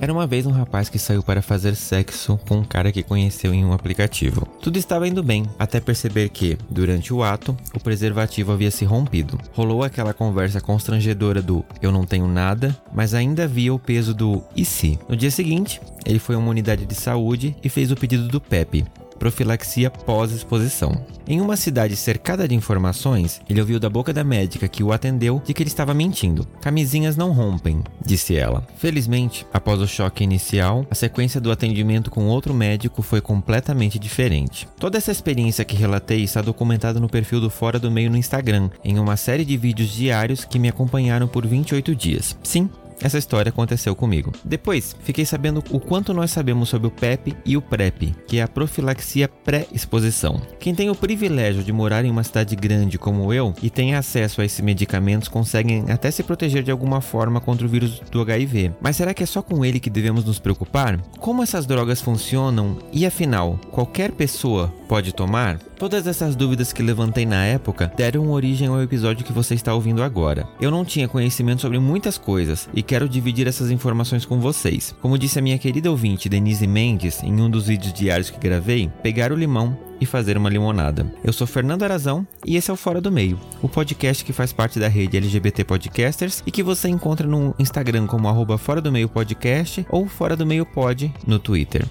Era uma vez um rapaz que saiu para fazer sexo com um cara que conheceu em um aplicativo. Tudo estava indo bem, até perceber que, durante o ato, o preservativo havia se rompido. Rolou aquela conversa constrangedora do eu não tenho nada, mas ainda havia o peso do e se. No dia seguinte, ele foi a uma unidade de saúde e fez o pedido do PEP, profilaxia pós-exposição. Em uma cidade cercada de informações, ele ouviu da boca da médica que o atendeu de que ele estava mentindo. Camisinhas não rompem, disse ela. Felizmente, após o choque inicial, a sequência do atendimento com outro médico foi completamente diferente. Toda essa experiência que relatei está documentada no perfil do Fora do Meio no Instagram, em uma série de vídeos diários que me acompanharam por 28 dias. Sim, essa história aconteceu comigo. Depois, fiquei sabendo o quanto nós sabemos sobre o PEP e o PrEP, que é a profilaxia pré-exposição. Quem tem o privilégio de morar em uma cidade grande como eu e tem acesso a esses medicamentos conseguem até se proteger de alguma forma contra o vírus do HIV. Mas será que é só com ele que devemos nos preocupar? Como essas drogas funcionam e afinal, qualquer pessoa pode tomar? Todas essas dúvidas que levantei na época deram origem ao episódio que você está ouvindo agora. Eu não tinha conhecimento sobre muitas coisas e quero dividir essas informações com vocês. Como disse a minha querida ouvinte Denise Mendes em um dos vídeos diários que gravei, pegar o limão e fazer uma limonada. Eu sou Fernando Arazão e esse é o Fora do Meio, o podcast que faz parte da rede LGBT Podcasters e que você encontra no Instagram como arroba Fora do Meio Podcast ou Fora do Meio Pod no Twitter.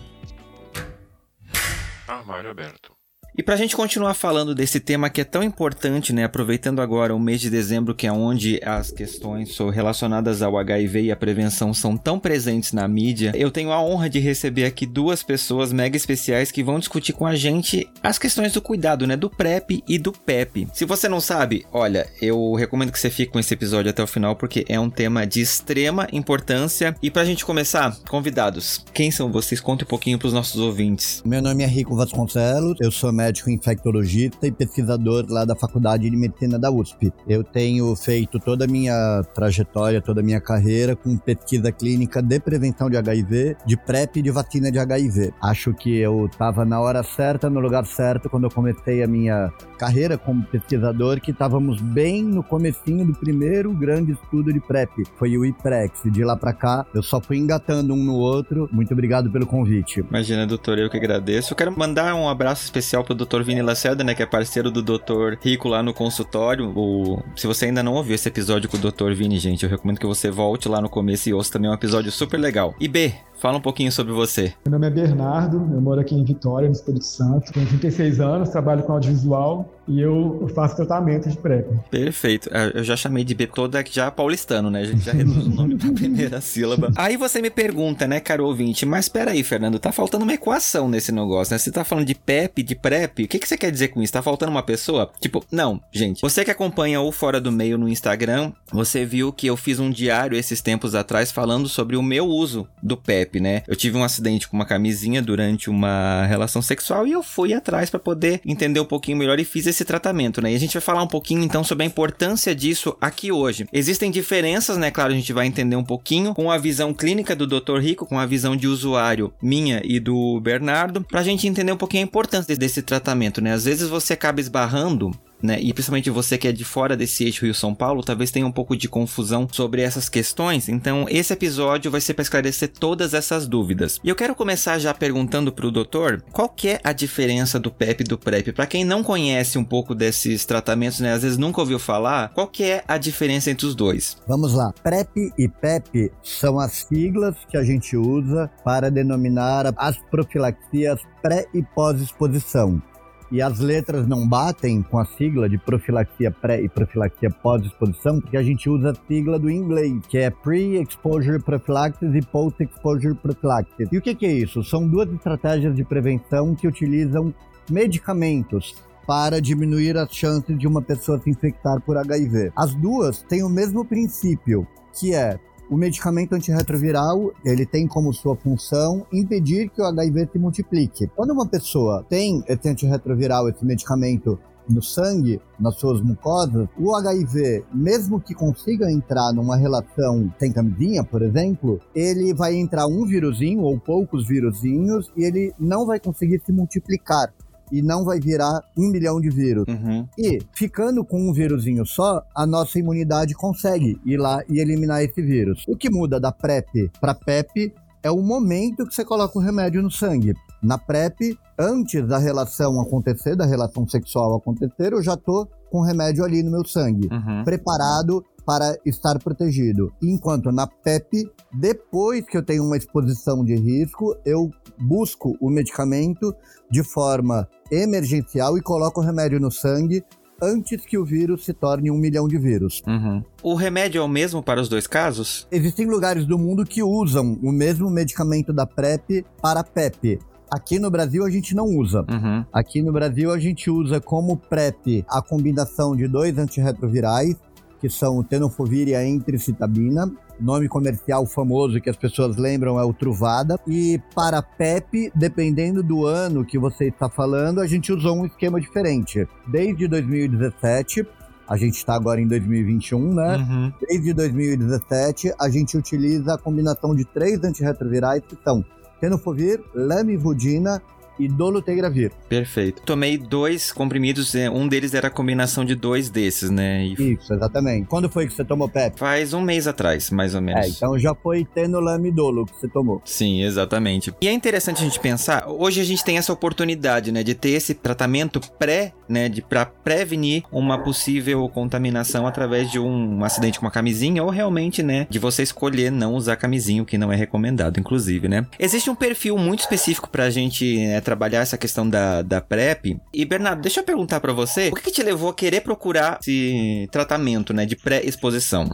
Armário aberto. E para a gente continuar falando desse tema que é tão importante, né, aproveitando agora o mês de dezembro, que é onde as questões relacionadas ao HIV e a prevenção são tão presentes na mídia, eu tenho a honra de receber aqui duas pessoas mega especiais que vão discutir com a gente as questões do cuidado, né, do PrEP e do PEP. Se você não sabe, olha, eu recomendo que você fique com esse episódio até o final porque é um tema de extrema importância. E para a gente começar, convidados, quem são vocês? Conte um pouquinho para os nossos ouvintes. Meu nome é Rico Vasconcelos, eu sou médico médico infectologista e pesquisador lá da Faculdade de Medicina da USP. Eu tenho feito toda a minha trajetória, toda a minha carreira com pesquisa clínica de prevenção de HIV, de PrEP e de vacina de HIV. Acho que eu estava na hora certa, no lugar certo, quando eu comecei a minha carreira como pesquisador, que estávamos bem no comecinho do primeiro grande estudo de PrEP. Foi o IPREX. De lá para cá, eu só fui engatando um no outro. Muito obrigado pelo convite. Imagina, doutor, eu que agradeço. Eu quero mandar um abraço especial pro Dr. Vini Lacerda, né, que é parceiro do Dr. Rico lá no consultório. O... Se você ainda não ouviu esse episódio com o Dr. Vini, gente, eu recomendo que você volte lá no começo e ouça também um episódio super legal. E B, Fala um pouquinho sobre você. Meu nome é Bernardo, eu moro aqui em Vitória, no Espírito Santo. Tenho 36 anos, trabalho com audiovisual e eu faço tratamento de PrEP. Perfeito. É, eu já chamei de B toda já paulistano, né? A gente já reduz o nome pra primeira sílaba. Aí você me pergunta, né, caro ouvinte, mas peraí, Fernando, tá faltando uma equação nesse negócio, né? Você tá falando de PEP, de PrEP, o que, que você quer dizer com isso? Tá faltando uma pessoa? Tipo, não, gente. Você que acompanha o Fora do Meio no Instagram, você viu que eu fiz um diário esses tempos atrás falando sobre o meu uso do PEP né? Eu tive um acidente com uma camisinha durante uma relação sexual e eu fui atrás para poder entender um pouquinho melhor e fiz esse tratamento, né? E a gente vai falar um pouquinho então sobre a importância disso aqui hoje. Existem diferenças, né? Claro, a gente vai entender um pouquinho com a visão clínica do Dr. Rico, com a visão de usuário minha e do Bernardo, pra gente entender um pouquinho a importância desse tratamento, né? Às vezes você acaba esbarrando né? E principalmente você que é de fora desse eixo Rio-São Paulo, talvez tenha um pouco de confusão sobre essas questões. Então, esse episódio vai ser para esclarecer todas essas dúvidas. E eu quero começar já perguntando para o doutor qual que é a diferença do PEP e do PrEP. Para quem não conhece um pouco desses tratamentos, né? Às vezes nunca ouviu falar, qual que é a diferença entre os dois? Vamos lá. PrEP e PEP são as siglas que a gente usa para denominar as profilaxias pré e pós-exposição e as letras não batem com a sigla de profilaxia pré e profilaxia pós-exposição, porque a gente usa a sigla do inglês, que é Pre-Exposure Prophylaxis e Post-Exposure Prophylaxis. E o que, que é isso? São duas estratégias de prevenção que utilizam medicamentos para diminuir as chances de uma pessoa se infectar por HIV. As duas têm o mesmo princípio, que é o medicamento antirretroviral, ele tem como sua função impedir que o HIV se multiplique. Quando uma pessoa tem esse antirretroviral, esse medicamento no sangue, nas suas mucosas, o HIV, mesmo que consiga entrar numa relação sem camisinha, por exemplo, ele vai entrar um vírusinho ou poucos vírusinhos e ele não vai conseguir se multiplicar e não vai virar um milhão de vírus. Uhum. E ficando com um vírusinho só, a nossa imunidade consegue ir lá e eliminar esse vírus. O que muda da PrEP para PEP é o momento que você coloca o remédio no sangue. Na PrEP, antes da relação acontecer, da relação sexual acontecer, eu já tô com o remédio ali no meu sangue, Uhum. preparado para estar protegido. Enquanto na PEP, depois que eu tenho uma exposição de risco, eu busco o medicamento de forma emergencial e coloco o remédio no sangue antes que o vírus se torne um milhão de vírus. Uhum. O remédio é o mesmo para os dois casos? Existem lugares do mundo que usam o mesmo medicamento da PrEP para PEP. Aqui no Brasil a gente não usa. Uhum. Aqui no Brasil a gente usa como PrEP a combinação de dois antirretrovirais, que são o tenofovir e a entricitabina. O nome comercial famoso que as pessoas lembram é o Truvada. E para PEP, dependendo do ano que você está falando, a gente usou um esquema diferente. Desde 2017, a gente está agora em 2021, né? Uhum. Desde 2017, a gente utiliza a combinação de três antirretrovirais que são tenofovir, lamivudina e dolutegravir. Perfeito. Tomei dois comprimidos, é, um deles era a combinação de dois desses, né? E Isso, exatamente. Quando foi que você tomou PEP? faz um mês atrás, mais ou menos. É, então já foi tenolamidolo que você tomou. Sim, exatamente. E é interessante a gente pensar, hoje a gente tem essa oportunidade, né, de ter esse tratamento pré, né, de para prevenir uma possível contaminação através de um acidente com uma camisinha ou realmente, né, de você escolher não usar camisinha, o que não é recomendado, inclusive, né? Existe um perfil muito específico pra gente né, trabalhar essa questão da, da PrEP. E Bernardo, deixa eu perguntar pra você, o que, que te levou a querer procurar esse tratamento, né, de pré-exposição?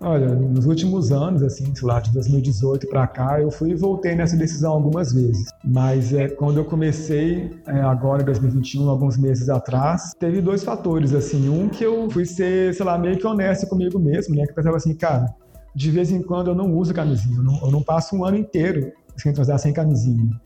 Olha, nos últimos anos, assim, sei lá, de 2018 para cá, eu fui e voltei nessa decisão algumas vezes. Mas é, quando eu comecei, é, agora em 2021, alguns meses atrás, teve dois fatores, assim. Um que eu fui ser, sei lá, meio que honesto comigo mesmo, né? Que pensava assim, cara, de vez em quando eu não uso camisinha, eu não, eu não passo um ano inteiro sem transar sem camisinha.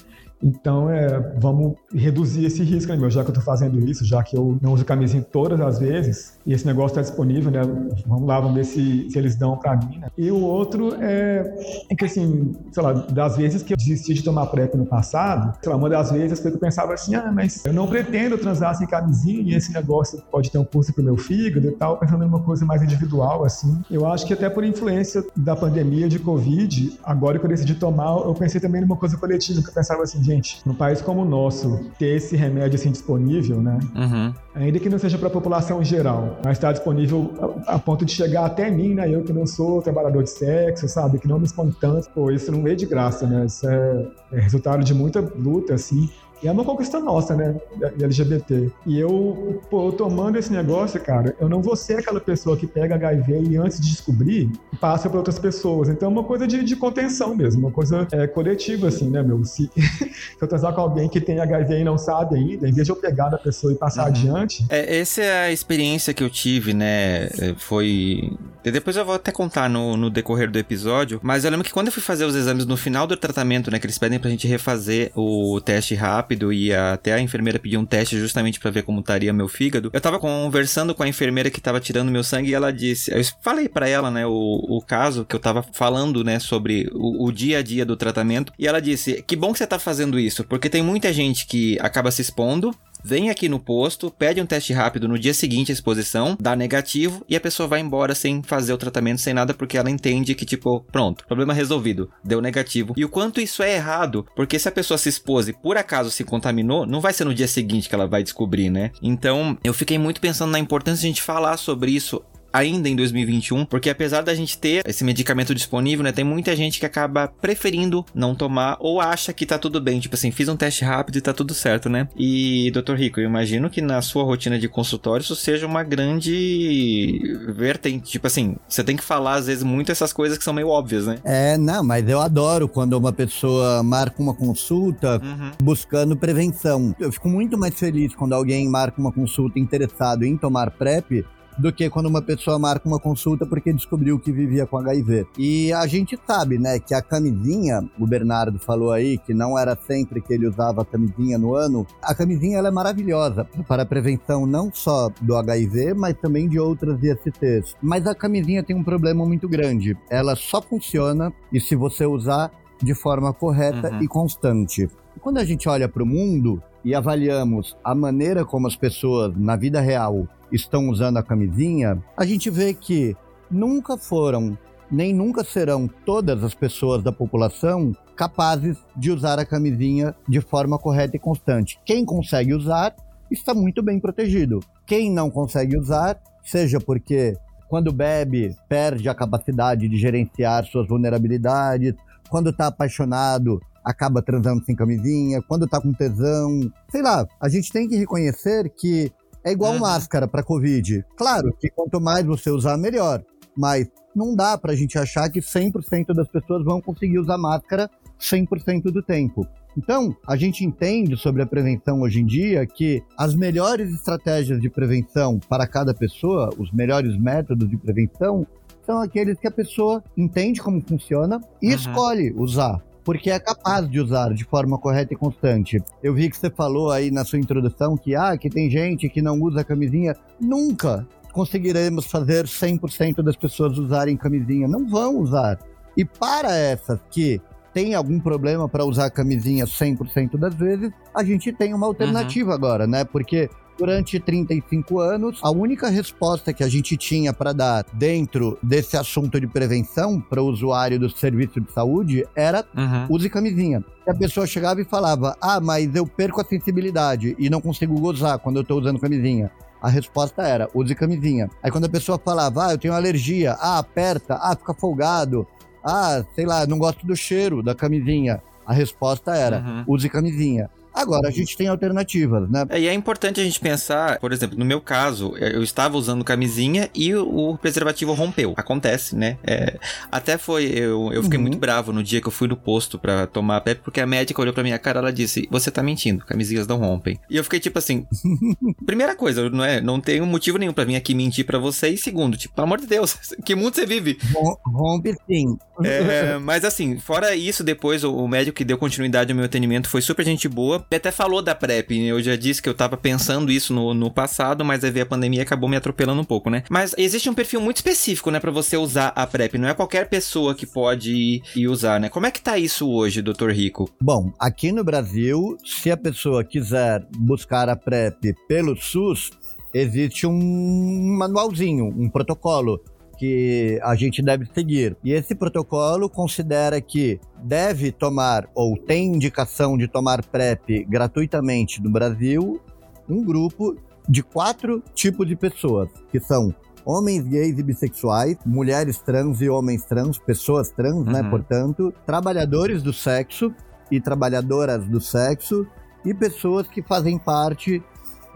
Então, é, vamos reduzir esse risco, né, meu? Já que eu tô fazendo isso, já que eu não uso camisinha todas as vezes, e esse negócio tá disponível, né? Vamos lá, vamos ver se, se eles dão pra mim, né? E o outro é, é que, assim, sei lá, das vezes que eu desisti de tomar PrEP no passado, sei lá, uma das vezes foi que eu pensava assim, ah, mas eu não pretendo transar sem camisinha, e esse negócio pode ter um custo pro meu fígado e tal, pensando em uma coisa mais individual, assim. Eu acho que até por influência da pandemia de Covid, agora que eu decidi tomar, eu pensei também numa coisa coletiva, que eu pensava assim, gente, num país como o nosso, ter esse remédio assim disponível, né? Uhum. Ainda que não seja para a população em geral, mas está disponível a, a ponto de chegar até mim, né? Eu que não sou trabalhador de sexo, sabe? Que não me expõe tanto. Pô, isso não veio de graça, né? Isso é, é resultado de muita luta, assim. E é uma conquista nossa, né? LGBT. E eu, pô, eu tomando esse negócio, cara, eu não vou ser aquela pessoa que pega HIV e antes de descobrir, passa para outras pessoas. Então é uma coisa de, de contenção mesmo, uma coisa é, coletiva, assim, né, meu? Se, se eu transar com alguém que tem HIV e não sabe ainda, em vez de eu pegar da pessoa e passar Uhum. adiante, É, essa é a experiência que eu tive, né? É, Foi. Depois eu vou até contar no, no decorrer do episódio. Mas eu lembro que quando eu fui fazer os exames no final do tratamento, né? Que eles pedem pra gente refazer o teste rápido e a- até a enfermeira pediu um teste justamente pra ver como estaria meu fígado. Eu tava conversando com a enfermeira que tava tirando meu sangue e ela disse. Eu falei pra ela, né? O, o caso que eu tava falando, né? Sobre o, o dia a dia do tratamento. E ela disse: Que bom que você tá fazendo isso, porque tem muita gente que acaba se expondo vem aqui no posto, pede um teste rápido no dia seguinte à exposição, dá negativo e a pessoa vai embora sem fazer o tratamento, sem nada, porque ela entende que, tipo, pronto, problema resolvido, deu negativo. E o quanto isso é errado, porque se a pessoa se expôs e por acaso se contaminou, não vai ser no dia seguinte que ela vai descobrir, né? Então, eu fiquei muito pensando na importância de a gente falar sobre isso ainda em 2021, porque apesar da gente ter esse medicamento disponível, né, tem muita gente que acaba preferindo não tomar ou acha que tá tudo bem, tipo assim, fiz um teste rápido e tá tudo certo, né? E, Dr. Rico, eu imagino que na sua rotina de consultório isso seja uma grande vertente, tipo assim, você tem que falar às vezes muito essas coisas que são meio óbvias, né? É, não, mas eu adoro quando uma pessoa marca uma consulta Uhum. buscando prevenção. Eu fico muito mais feliz quando alguém marca uma consulta interessado em tomar PrEP do que quando uma pessoa marca uma consulta porque descobriu que vivia com HIV. E a gente sabe, né, que a camisinha, o Bernardo falou aí que não era sempre que ele usava a camisinha no ano. A camisinha ela é maravilhosa para a prevenção não só do HIV, mas também de outras ISTs. Mas a camisinha tem um problema muito grande. Ela só funciona e se você usar de forma correta uhum. e constante. Quando a gente olha para o mundo e avaliamos a maneira como as pessoas na vida real estão usando a camisinha, a gente vê que nunca foram nem nunca serão todas as pessoas da população capazes de usar a camisinha de forma correta e constante. Quem consegue usar está muito bem protegido. Quem não consegue usar, seja porque quando bebe perde a capacidade de gerenciar suas vulnerabilidades, quando está apaixonado acaba transando sem camisinha, quando tá com tesão. Sei lá, a gente tem que reconhecer que é igual uhum. máscara para Covid. Claro que quanto mais você usar, melhor. Mas não dá pra gente achar que 100% das pessoas vão conseguir usar máscara 100% do tempo. Então, a gente entende sobre a prevenção hoje em dia que as melhores estratégias de prevenção para cada pessoa, os melhores métodos de prevenção, são aqueles que a pessoa entende como funciona e uhum. escolhe usar porque é capaz de usar de forma correta e constante. Eu vi que você falou aí na sua introdução que, ah, que tem gente que não usa camisinha. Nunca conseguiremos fazer 100% das pessoas usarem camisinha. Não vão usar. E para essas que têm algum problema para usar camisinha 100% das vezes, a gente tem uma alternativa uhum. agora, né? Porque Durante 35 anos, a única resposta que a gente tinha para dar dentro desse assunto de prevenção para o usuário do serviço de saúde era uhum. use camisinha. E a pessoa chegava e falava: Ah, mas eu perco a sensibilidade e não consigo gozar quando eu estou usando camisinha. A resposta era: use camisinha. Aí quando a pessoa falava: Ah, eu tenho alergia, ah, aperta, ah, fica folgado, ah, sei lá, não gosto do cheiro da camisinha. A resposta era: uhum. use camisinha. Agora, a gente tem alternativas, né? É, e é importante a gente pensar, por exemplo, no meu caso, eu estava usando camisinha e o preservativo rompeu. Acontece, né? É, até foi, eu, eu fiquei uhum. muito bravo no dia que eu fui no posto para tomar a PEP, porque a médica olhou pra minha cara ela disse: Você tá mentindo, camisinhas não rompem. E eu fiquei tipo assim: primeira coisa, não é? Não tem motivo nenhum para vir aqui mentir para você. E segundo, tipo, pelo amor de Deus, que mundo você vive? Rompe sim. É, mas assim, fora isso, depois o médico que deu continuidade ao meu atendimento foi super gente boa até falou da PrEP, eu já disse que eu tava pensando isso no, no passado, mas aí veio a pandemia acabou me atropelando um pouco, né? Mas existe um perfil muito específico, né, para você usar a PrEP, não é qualquer pessoa que pode ir, ir usar, né? Como é que tá isso hoje, doutor Rico? Bom, aqui no Brasil, se a pessoa quiser buscar a PrEP pelo SUS, existe um manualzinho, um protocolo que a gente deve seguir. E esse protocolo considera que deve tomar ou tem indicação de tomar PrEP gratuitamente no Brasil um grupo de quatro tipos de pessoas, que são homens gays e bissexuais, mulheres trans e homens trans, pessoas trans, né, uhum. né, portanto, trabalhadores do sexo e trabalhadoras do sexo e pessoas que fazem parte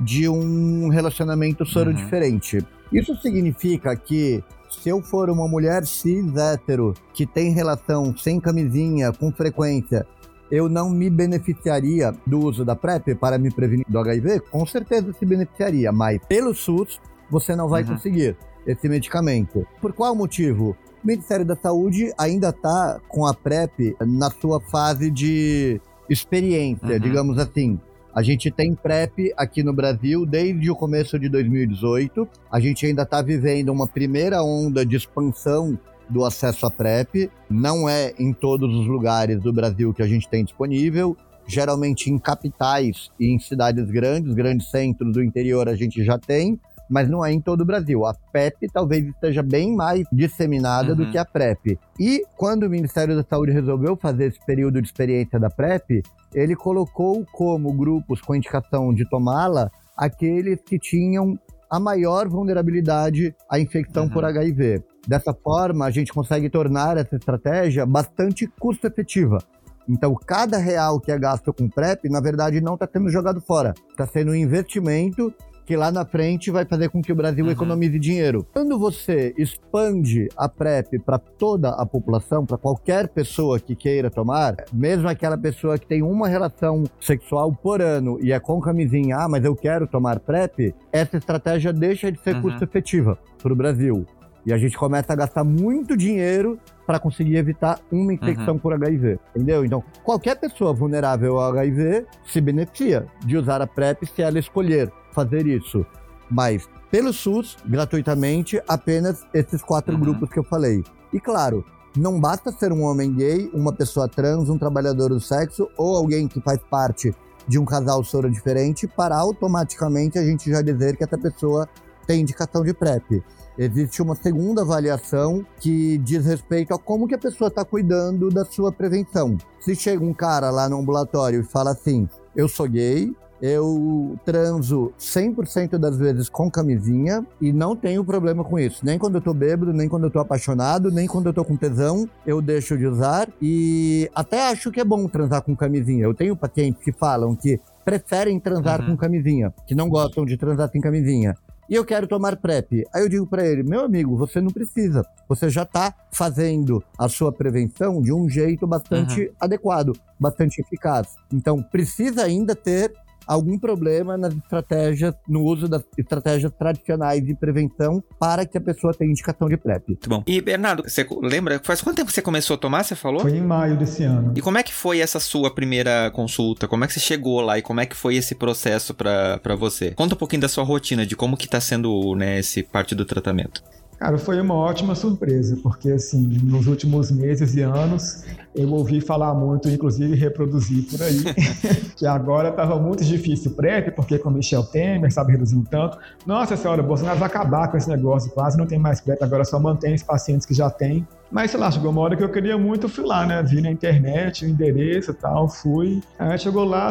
de um relacionamento soro uhum. diferente. Isso significa que se eu for uma mulher cis hétero que tem relação sem camisinha com frequência, eu não me beneficiaria do uso da PrEP para me prevenir do HIV? Com certeza se beneficiaria, mas pelo SUS você não vai uhum. conseguir esse medicamento. Por qual motivo? O Ministério da Saúde ainda está com a PrEP na sua fase de experiência, uhum. digamos assim. A gente tem PrEP aqui no Brasil desde o começo de 2018. A gente ainda está vivendo uma primeira onda de expansão do acesso à PrEP. Não é em todos os lugares do Brasil que a gente tem disponível. Geralmente em capitais e em cidades grandes, grandes centros do interior a gente já tem, mas não é em todo o Brasil. A PEP talvez esteja bem mais disseminada uhum. do que a PrEP. E quando o Ministério da Saúde resolveu fazer esse período de experiência da PrEP, ele colocou como grupos com indicação de tomá-la aqueles que tinham a maior vulnerabilidade à infecção uhum. por HIV. Dessa forma, a gente consegue tornar essa estratégia bastante custo-efetiva. Então, cada real que é gasto com PrEP, na verdade, não está sendo jogado fora. Está sendo um investimento que lá na frente vai fazer com que o Brasil uhum. economize dinheiro. Quando você expande a PrEP para toda a população, para qualquer pessoa que queira tomar, mesmo aquela pessoa que tem uma relação sexual por ano e é com camisinha, ah, mas eu quero tomar PrEP, essa estratégia deixa de ser uhum. custo efetiva para o Brasil. E a gente começa a gastar muito dinheiro para conseguir evitar uma infecção uhum. por HIV, entendeu? Então, qualquer pessoa vulnerável ao HIV se beneficia de usar a PrEP se ela escolher fazer isso. Mas, pelo SUS, gratuitamente, apenas esses quatro uhum. grupos que eu falei. E claro, não basta ser um homem gay, uma pessoa trans, um trabalhador do sexo ou alguém que faz parte de um casal soro diferente para automaticamente a gente já dizer que essa pessoa tem indicação de PrEP existe uma segunda avaliação que diz respeito a como que a pessoa está cuidando da sua prevenção. Se chega um cara lá no ambulatório e fala assim, eu sou gay, eu transo 100% das vezes com camisinha e não tenho problema com isso. Nem quando eu tô bêbado, nem quando eu tô apaixonado, nem quando eu tô com tesão, eu deixo de usar. E até acho que é bom transar com camisinha. Eu tenho pacientes que falam que preferem transar uhum. com camisinha, que não gostam de transar sem camisinha e eu quero tomar PrEP. Aí eu digo para ele, meu amigo, você não precisa. Você já está fazendo a sua prevenção de um jeito bastante uhum. adequado, bastante eficaz. Então, precisa ainda ter algum problema nas estratégias, no uso das estratégias tradicionais de prevenção para que a pessoa tenha indicação de PrEP. Muito bom. E Bernardo, você lembra, faz quanto tempo você começou a tomar, você falou? Foi em maio desse ano. E como é que foi essa sua primeira consulta? Como é que você chegou lá e como é que foi esse processo para você? Conta um pouquinho da sua rotina, de como que tá sendo, né, esse parte do tratamento. Cara, foi uma ótima surpresa, porque assim, nos últimos meses e anos eu ouvi falar muito, inclusive reproduzir por aí, que agora estava muito difícil PrEP, porque com Michel Temer, sabe, reduzindo tanto. Nossa senhora, Bolsonaro vai acabar com esse negócio, quase não tem mais PrEP, agora só mantém os pacientes que já tem. Mas, sei lá, chegou uma hora que eu queria muito, fui lá, né? Vi na internet o endereço e tal, fui. Aí chegou lá,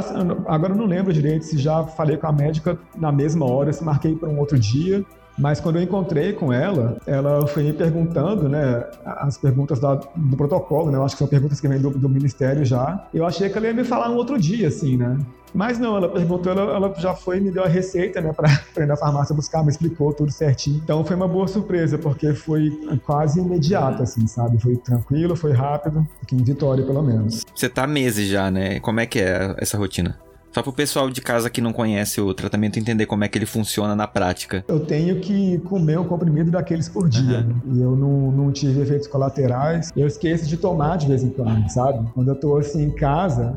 agora não lembro direito se já falei com a médica na mesma hora, se marquei para um outro dia. Mas quando eu encontrei com ela, ela foi me perguntando, né, as perguntas da, do protocolo, né, eu acho que são perguntas que vêm do, do, ministério já. Eu achei que ela ia me falar um outro dia, assim, né. Mas não, ela perguntou, ela, ela já foi e me deu a receita, né, pra ir na farmácia buscar, me explicou tudo certinho. Então foi uma boa surpresa, porque foi quase imediato, assim, sabe? Foi tranquilo, foi rápido, aqui em Vitória, pelo menos. Você tá meses já, né? Como é que é essa rotina? Só para o pessoal de casa que não conhece o tratamento entender como é que ele funciona na prática. Eu tenho que comer um comprimido daqueles por dia. Uhum. E eu não, não tive efeitos colaterais. Eu esqueço de tomar de vez em quando, sabe? Quando eu tô assim em casa,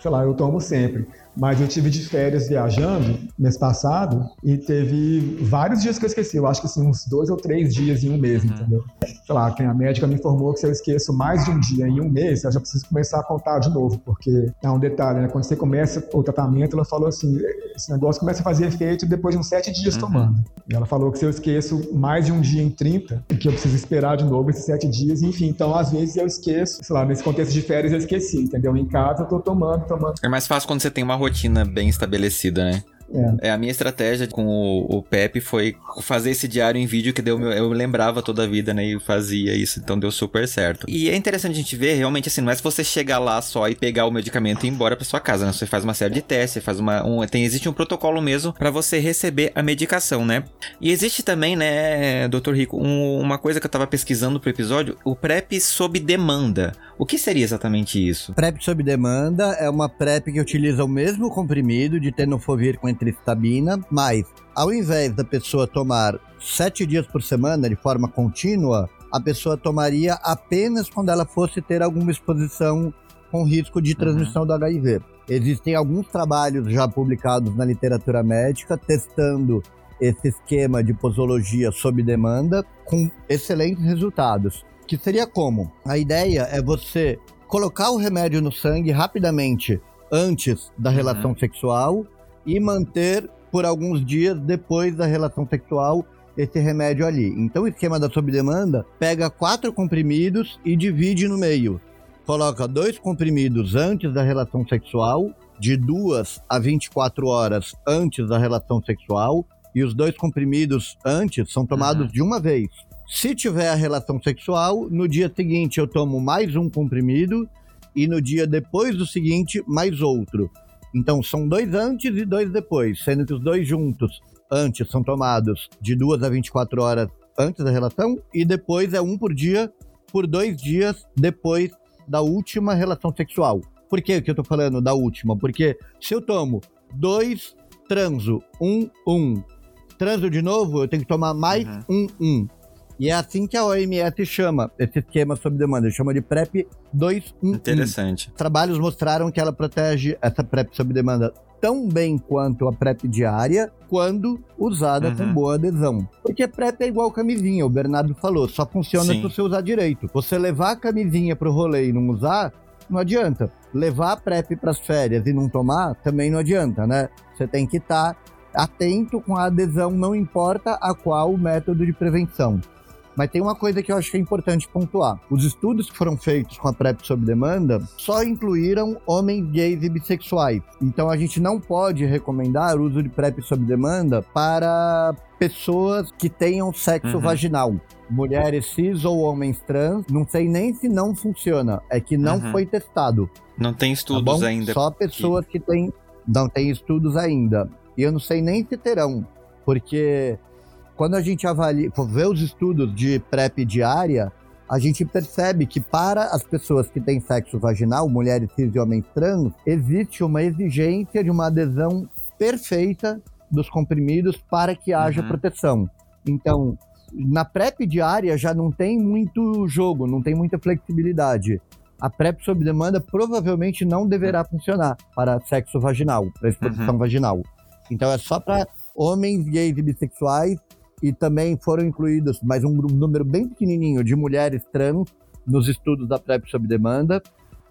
sei lá, eu tomo sempre. Mas eu tive de férias viajando mês passado e teve vários dias que eu esqueci. Eu acho que assim, uns dois ou três dias em um mês, uhum. entendeu? Sei lá, a médica me informou que se eu esqueço mais de um dia em um mês, eu já preciso começar a contar de novo, porque é um detalhe, né? Quando você começa o tratamento, ela falou assim: esse negócio começa a fazer efeito depois de uns sete dias uhum. tomando. E ela falou que se eu esqueço mais de um dia em 30, que eu preciso esperar de novo esses sete dias, enfim. Então, às vezes eu esqueço, sei lá, nesse contexto de férias eu esqueci, entendeu? Em casa eu tô tomando, tomando. É mais fácil quando você tem uma rotina rotina bem estabelecida, né? É. é. a minha estratégia com o, o Pepe foi fazer esse diário em vídeo que deu eu lembrava toda a vida, né? E fazia isso, então deu super certo. E é interessante a gente ver, realmente, assim, não é se você chegar lá só e pegar o medicamento e ir embora pra sua casa, né? Você faz uma série de testes, você faz uma. Um, tem, existe um protocolo mesmo para você receber a medicação, né? E existe também, né, doutor Rico, um, uma coisa que eu tava pesquisando pro episódio, o PrEP sob demanda. O que seria exatamente isso? PrEP sob demanda é uma PrEP que utiliza o mesmo comprimido de tenofovir com entristabina, mas ao invés da pessoa tomar sete dias por semana de forma contínua, a pessoa tomaria apenas quando ela fosse ter alguma exposição com risco de transmissão uhum. do HIV. Existem alguns trabalhos já publicados na literatura médica testando esse esquema de posologia sob demanda com excelentes resultados. Que seria como? A ideia é você colocar o remédio no sangue rapidamente antes da relação uhum. sexual e manter por alguns dias depois da relação sexual esse remédio ali. Então o esquema da sob-demanda pega quatro comprimidos e divide no meio. Coloca dois comprimidos antes da relação sexual, de duas a 24 horas antes da relação sexual, e os dois comprimidos antes são tomados uhum. de uma vez. Se tiver a relação sexual, no dia seguinte eu tomo mais um comprimido e no dia depois do seguinte mais outro. Então são dois antes e dois depois, sendo que os dois juntos antes são tomados de 2 a 24 horas antes da relação e depois é um por dia por dois dias depois da última relação sexual. Por que, que eu tô falando da última? Porque se eu tomo dois transo, um, um, transo de novo, eu tenho que tomar mais uhum. um, um. E é assim que a OMS chama esse esquema sob demanda, chama de PrEP 211. Interessante. Trabalhos mostraram que ela protege essa PrEP sob demanda tão bem quanto a PrEP diária, quando usada uhum. com boa adesão. Porque PrEP é igual camisinha, o Bernardo falou, só funciona Sim. se você usar direito. Você levar a camisinha pro rolê e não usar, não adianta. Levar a PrEP para as férias e não tomar, também não adianta, né? Você tem que estar tá atento com a adesão, não importa a qual método de prevenção. Mas tem uma coisa que eu acho que é importante pontuar. Os estudos que foram feitos com a PrEP sob demanda só incluíram homens gays e bissexuais. Então a gente não pode recomendar o uso de PrEP sob demanda para pessoas que tenham sexo uhum. vaginal. Mulheres cis ou homens trans, não sei nem se não funciona, é que não uhum. foi testado. Não tem tá estudos tá ainda. Só pessoas que, que têm. Não tem estudos ainda. E eu não sei nem se terão, porque quando a gente avalia, vê os estudos de PrEP diária, a gente percebe que para as pessoas que têm sexo vaginal, mulheres cis e homens trans, existe uma exigência de uma adesão perfeita dos comprimidos para que haja uhum. proteção. Então, na PrEP diária já não tem muito jogo, não tem muita flexibilidade. A PrEP sob demanda provavelmente não deverá funcionar para sexo vaginal, para exposição uhum. vaginal. Então é só para homens gays e bissexuais e também foram incluídos mais um número bem pequenininho de mulheres trans nos estudos da PrEP sob demanda,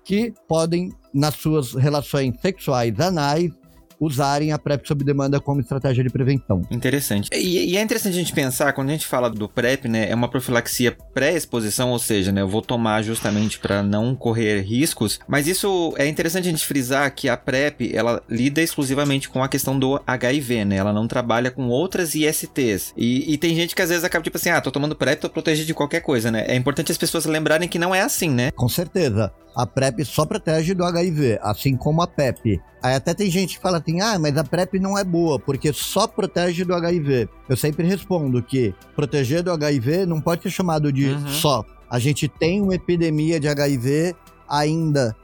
que podem, nas suas relações sexuais anais, usarem a PrEP sob demanda como estratégia de prevenção. Interessante. E, e, é interessante a gente pensar, quando a gente fala do PrEP, né, é uma profilaxia pré-exposição, ou seja, né, eu vou tomar justamente para não correr riscos, mas isso é interessante a gente frisar que a PrEP, ela lida exclusivamente com a questão do HIV, né, ela não trabalha com outras ISTs. E, e tem gente que às vezes acaba tipo assim, ah, tô tomando PrEP, tô protegido de qualquer coisa, né? É importante as pessoas lembrarem que não é assim, né? Com certeza. A PrEP só protege do HIV, assim como a PEP. Aí até tem gente que fala assim: ah, mas a PrEP não é boa, porque só protege do HIV. Eu sempre respondo que proteger do HIV não pode ser chamado de uhum. só. A gente tem uma epidemia de HIV ainda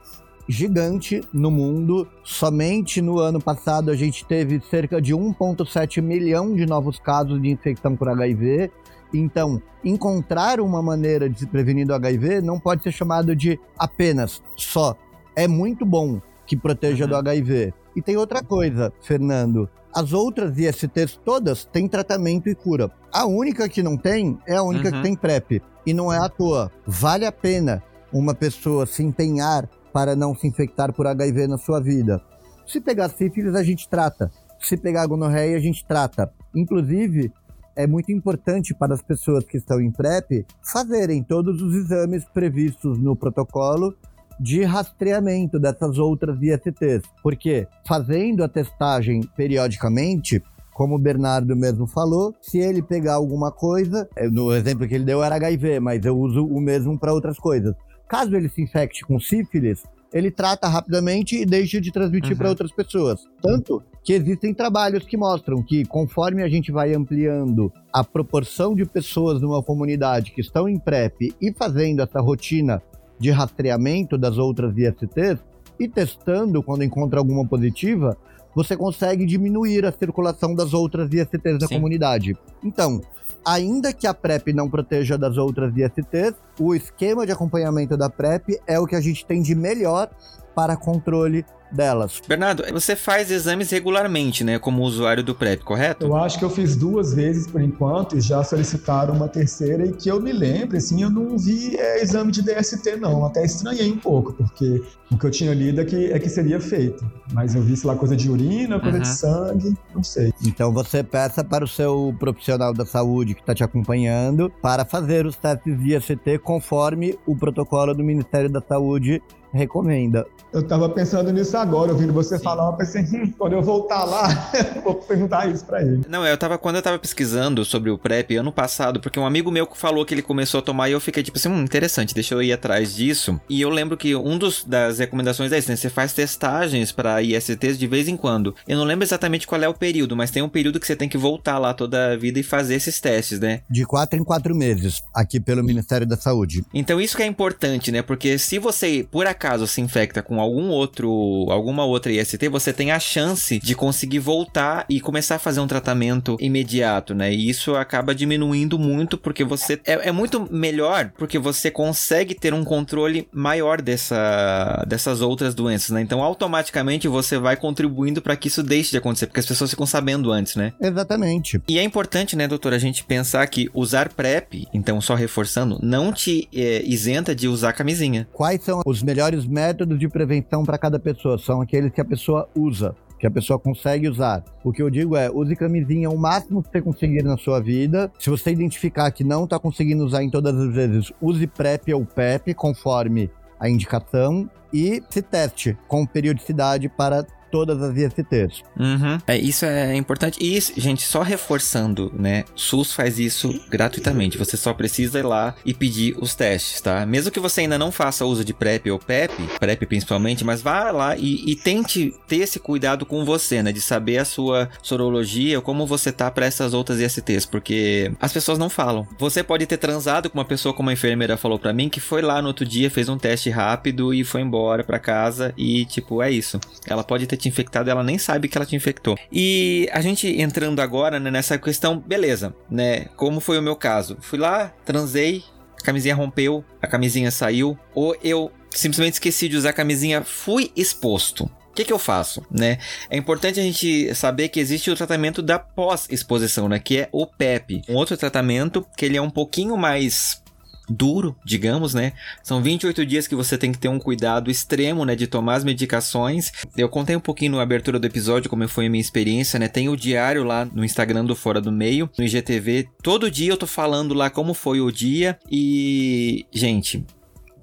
gigante no mundo. Somente no ano passado a gente teve cerca de 1,7 milhão de novos casos de infecção por HIV. Então, encontrar uma maneira de se prevenir do HIV não pode ser chamado de apenas só. É muito bom que proteja uhum. do HIV. E tem outra coisa, Fernando. As outras ISTs todas têm tratamento e cura. A única que não tem é a única uhum. que tem PrEP. E não é à toa. Vale a pena uma pessoa se empenhar para não se infectar por HIV na sua vida. Se pegar sífilis, a gente trata. Se pegar gonorreia, a gente trata. Inclusive, é muito importante para as pessoas que estão em PrEP fazerem todos os exames previstos no protocolo de rastreamento dessas outras ISTs. Porque fazendo a testagem periodicamente, como o Bernardo mesmo falou, se ele pegar alguma coisa, é, no exemplo que ele deu era HIV, mas eu uso o mesmo para outras coisas. Caso ele se infecte com sífilis, ele trata rapidamente e deixa de transmitir uhum. para outras pessoas. Tanto que existem trabalhos que mostram que conforme a gente vai ampliando a proporção de pessoas numa comunidade que estão em PrEP e fazendo essa rotina de rastreamento das outras ISTs e testando quando encontra alguma positiva, você consegue diminuir a circulação das outras ISTs na Sim. comunidade. Então, ainda que a PrEP não proteja das outras ISTs, o esquema de acompanhamento da PrEP é o que a gente tem de melhor para controle delas. Bernardo, você faz exames regularmente, né, como usuário do PrEP, correto? Eu acho que eu fiz duas vezes por enquanto e já solicitaram uma terceira e que eu me lembre, assim, eu não vi é, exame de DST não, até estranhei um pouco, porque o que eu tinha lido é que, é que seria feito, mas eu vi, sei lá, coisa de urina, coisa uhum. de sangue, não sei. Então você peça para o seu profissional da saúde que está te acompanhando para fazer os testes de DST conforme o protocolo do Ministério da Saúde recomenda. Eu tava pensando nisso agora, ouvindo você Sim. falar, eu pensei, hum, quando eu voltar lá, vou perguntar isso para ele. Não, eu tava, quando eu tava pesquisando sobre o PrEP ano passado, porque um amigo meu falou que ele começou a tomar e eu fiquei tipo assim, hum, interessante, deixa eu ir atrás disso. E eu lembro que um dos das recomendações é isso, né? Você faz testagens para ISTs de vez em quando. Eu não lembro exatamente qual é o período, mas tem um período que você tem que voltar lá toda a vida e fazer esses testes, né? De quatro em quatro meses, aqui pelo Ministério da Saúde. Então isso que é importante, né? Porque se você, por acaso, se infecta com algum outro, alguma outra IST, você tem a chance de conseguir voltar e começar a fazer um tratamento imediato, né? E isso acaba diminuindo muito porque você é, é muito melhor porque você consegue ter um controle maior dessa, dessas outras doenças, né? Então automaticamente você vai contribuindo para que isso deixe de acontecer, porque as pessoas ficam sabendo antes, né? Exatamente. E é importante, né, doutor, a gente pensar que usar PrEP, então só reforçando, não te é, isenta de usar camisinha. Quais são os melhores métodos de prevenção para cada pessoa? São aqueles que a pessoa usa que a pessoa consegue usar. O que eu digo é, use camisinha o máximo que você conseguir na sua vida. Se você identificar que não está conseguindo usar em todas as vezes, use PrEP ou PEP, conforme a indicação, e se teste com periodicidade para todas as ISTs. Uhum. É, isso é importante. E, gente, só reforçando, né? SUS faz isso gratuitamente. Você só precisa ir lá e pedir os testes, tá? Mesmo que você ainda não faça uso de PrEP ou PEP, PrEP principalmente, mas vá lá e, e tente ter esse cuidado com você, né? De saber a sua sorologia, como você tá para essas outras ISTs, porque as pessoas não falam. Você pode ter transado com uma pessoa, como a enfermeira falou para mim, que foi lá no outro dia, fez um teste rápido e foi embora para casa e, tipo, é isso. Ela pode ter te infectado, ela nem sabe que ela te infectou. E a gente entrando agora né, nessa questão, beleza, né? Como foi o meu caso? Fui lá, transei, a camisinha rompeu, a camisinha saiu, ou eu simplesmente esqueci de usar a camisinha, fui exposto. O que, que eu faço, né? É importante a gente saber que existe o tratamento da pós-exposição, né? Que é o PEP. Um outro tratamento que ele é um pouquinho mais duro, digamos, né? São 28 dias que você tem que ter um cuidado extremo, né, de tomar as medicações. Eu contei um pouquinho na abertura do episódio como foi a minha experiência, né? Tem o diário lá no Instagram do Fora do Meio, no IGTV. Todo dia eu tô falando lá como foi o dia e, gente,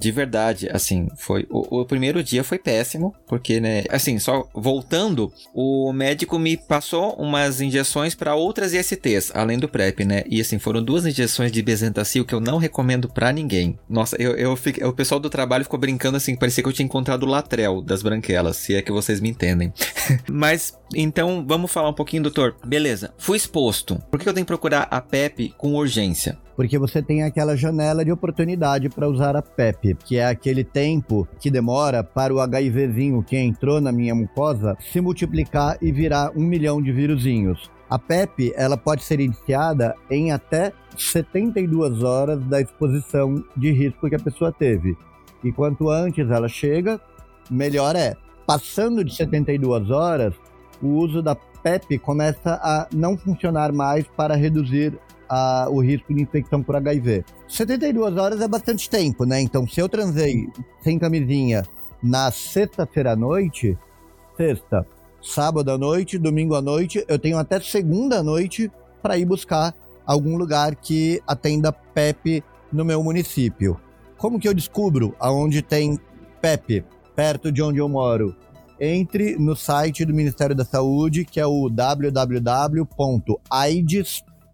de verdade, assim, foi. O, o, primeiro dia foi péssimo, porque, né, assim, só voltando, o médico me passou umas injeções para outras ISTs, além do PrEP, né? E assim, foram duas injeções de Bezentacil que eu não recomendo para ninguém. Nossa, eu, eu fiquei, o pessoal do trabalho ficou brincando assim, parecia que eu tinha encontrado o Latrel das branquelas, se é que vocês me entendem. Mas, então, vamos falar um pouquinho, doutor. Beleza, fui exposto. Por que eu tenho que procurar a PEP com urgência? porque você tem aquela janela de oportunidade para usar a PEP, que é aquele tempo que demora para o HIVzinho que entrou na minha mucosa se multiplicar e virar um milhão de vírusinhos. A PEP ela pode ser iniciada em até 72 horas da exposição de risco que a pessoa teve. E quanto antes ela chega, melhor é. Passando de 72 horas, o uso da PEP começa a não funcionar mais para reduzir a, o risco de infecção por HIV. 72 horas é bastante tempo, né? Então, se eu transei sem camisinha na sexta-feira à noite, sexta, sábado à noite, domingo à noite, eu tenho até segunda à noite para ir buscar algum lugar que atenda PEP no meu município. Como que eu descubro aonde tem PEP perto de onde eu moro? Entre no site do Ministério da Saúde, que é o www.aids.com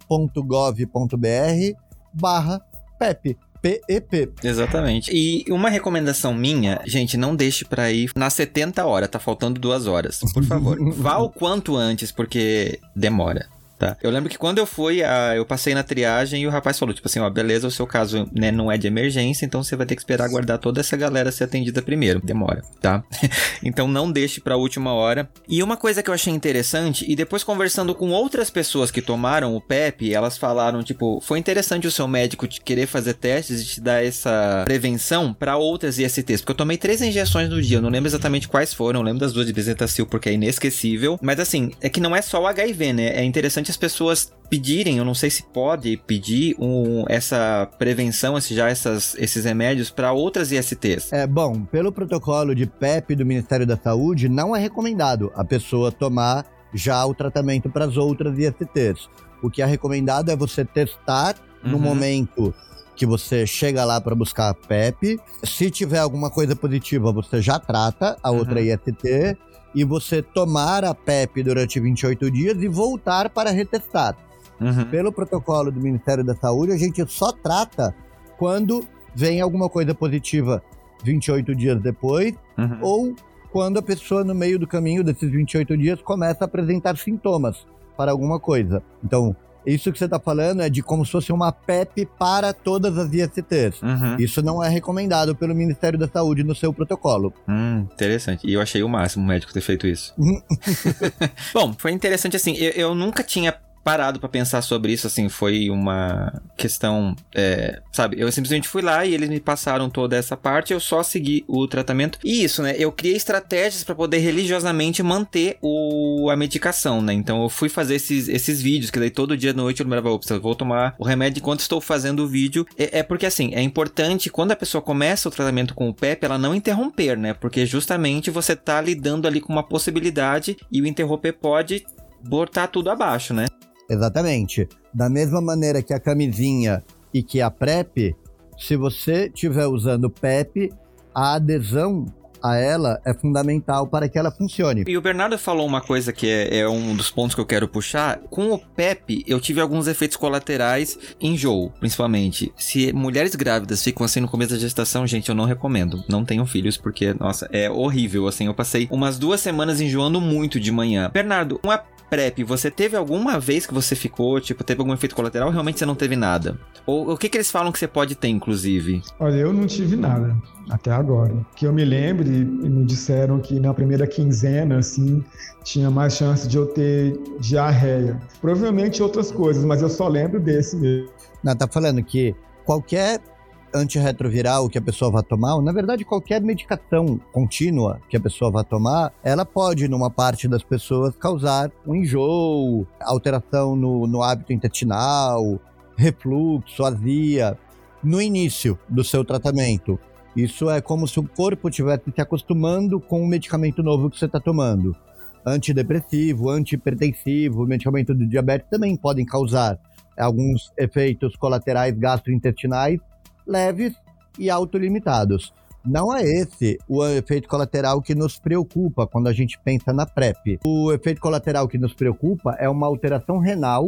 www.gov.br barra PEP. PEP. Exatamente. E uma recomendação minha, gente, não deixe para ir nas 70 horas, tá faltando duas horas. Por favor, vá o quanto antes, porque demora tá? Eu lembro que quando eu fui, a, eu passei na triagem e o rapaz falou, tipo assim, ó, beleza, o seu caso, né, não é de emergência, então você vai ter que esperar aguardar toda essa galera ser atendida primeiro. Demora, tá? então não deixe pra última hora. E uma coisa que eu achei interessante, e depois conversando com outras pessoas que tomaram o PEP, elas falaram, tipo, foi interessante o seu médico te querer fazer testes e te dar essa prevenção para outras ISTs, porque eu tomei três injeções no dia, eu não lembro exatamente quais foram, eu lembro das duas de Bezetacil porque é inesquecível, mas assim, é que não é só o HIV, né? É interessante as pessoas pedirem, eu não sei se pode pedir um, essa prevenção, esse, já essas, esses remédios para outras ISTs. É bom, pelo protocolo de PEP do Ministério da Saúde, não é recomendado a pessoa tomar já o tratamento para as outras ISTs. O que é recomendado é você testar uhum. no momento que você chega lá para buscar a PEP. Se tiver alguma coisa positiva, você já trata a outra Uhum. IST e você tomar a PEP durante 28 dias e voltar para retestar. Uhum. Pelo protocolo do Ministério da Saúde, a gente só trata quando vem alguma coisa positiva 28 dias depois Uhum. ou quando a pessoa no meio do caminho desses 28 dias começa a apresentar sintomas para alguma coisa. Então, isso que você está falando é de como se fosse uma PEP para todas as ISTs. Uhum. Isso não é recomendado pelo Ministério da Saúde no seu protocolo. Hum, interessante. E eu achei o máximo o médico ter feito isso. Bom, foi interessante assim. Eu, eu nunca tinha parado pra pensar sobre isso, assim, foi uma questão, é, sabe? Eu simplesmente fui lá e eles me passaram toda essa parte, eu só segui o tratamento. E isso, né? Eu criei estratégias pra poder religiosamente manter o, a medicação, né? Então eu fui fazer esses, esses vídeos, que daí todo dia à noite eu lembrava, ops, vou tomar o remédio enquanto estou fazendo o vídeo. É, é porque assim, é importante quando a pessoa começa o tratamento com o PEP, ela não interromper, né? Porque justamente você tá lidando ali com uma possibilidade e o interromper pode botar tudo abaixo, né? Exatamente. Da mesma maneira que a camisinha e que a PrEP, se você estiver usando PEP, a adesão a ela é fundamental para que ela funcione. E o Bernardo falou uma coisa que é, é um dos pontos que eu quero puxar. Com o PEP, eu tive alguns efeitos colaterais, enjoo, principalmente. Se mulheres grávidas ficam assim no começo da gestação, gente, eu não recomendo. Não tenham filhos, porque, nossa, é horrível. Assim, eu passei umas duas semanas enjoando muito de manhã. Bernardo, uma PrEP, você teve alguma vez que você ficou, tipo, teve algum efeito colateral ou realmente você não teve nada? Ou o que, que eles falam que você pode ter, inclusive? Olha, eu não tive nada até agora. Que eu me lembre, me disseram que na primeira quinzena, assim, tinha mais chance de eu ter diarreia. Provavelmente outras coisas, mas eu só lembro desse mesmo. Não, tá falando que qualquer antirretroviral que a pessoa vá tomar, ou na verdade qualquer medicação contínua que a pessoa vá tomar, ela pode, numa parte das pessoas, causar um enjoo, alteração no, no hábito intestinal, refluxo, azia, no início do seu tratamento. Isso é como se o corpo estivesse se acostumando com o medicamento novo que você está tomando. Antidepressivo, antihipertensivo, medicamento de diabetes também podem causar alguns efeitos colaterais gastrointestinais leves e autolimitados. Não é esse o efeito colateral que nos preocupa quando a gente pensa na PrEP. O efeito colateral que nos preocupa é uma alteração renal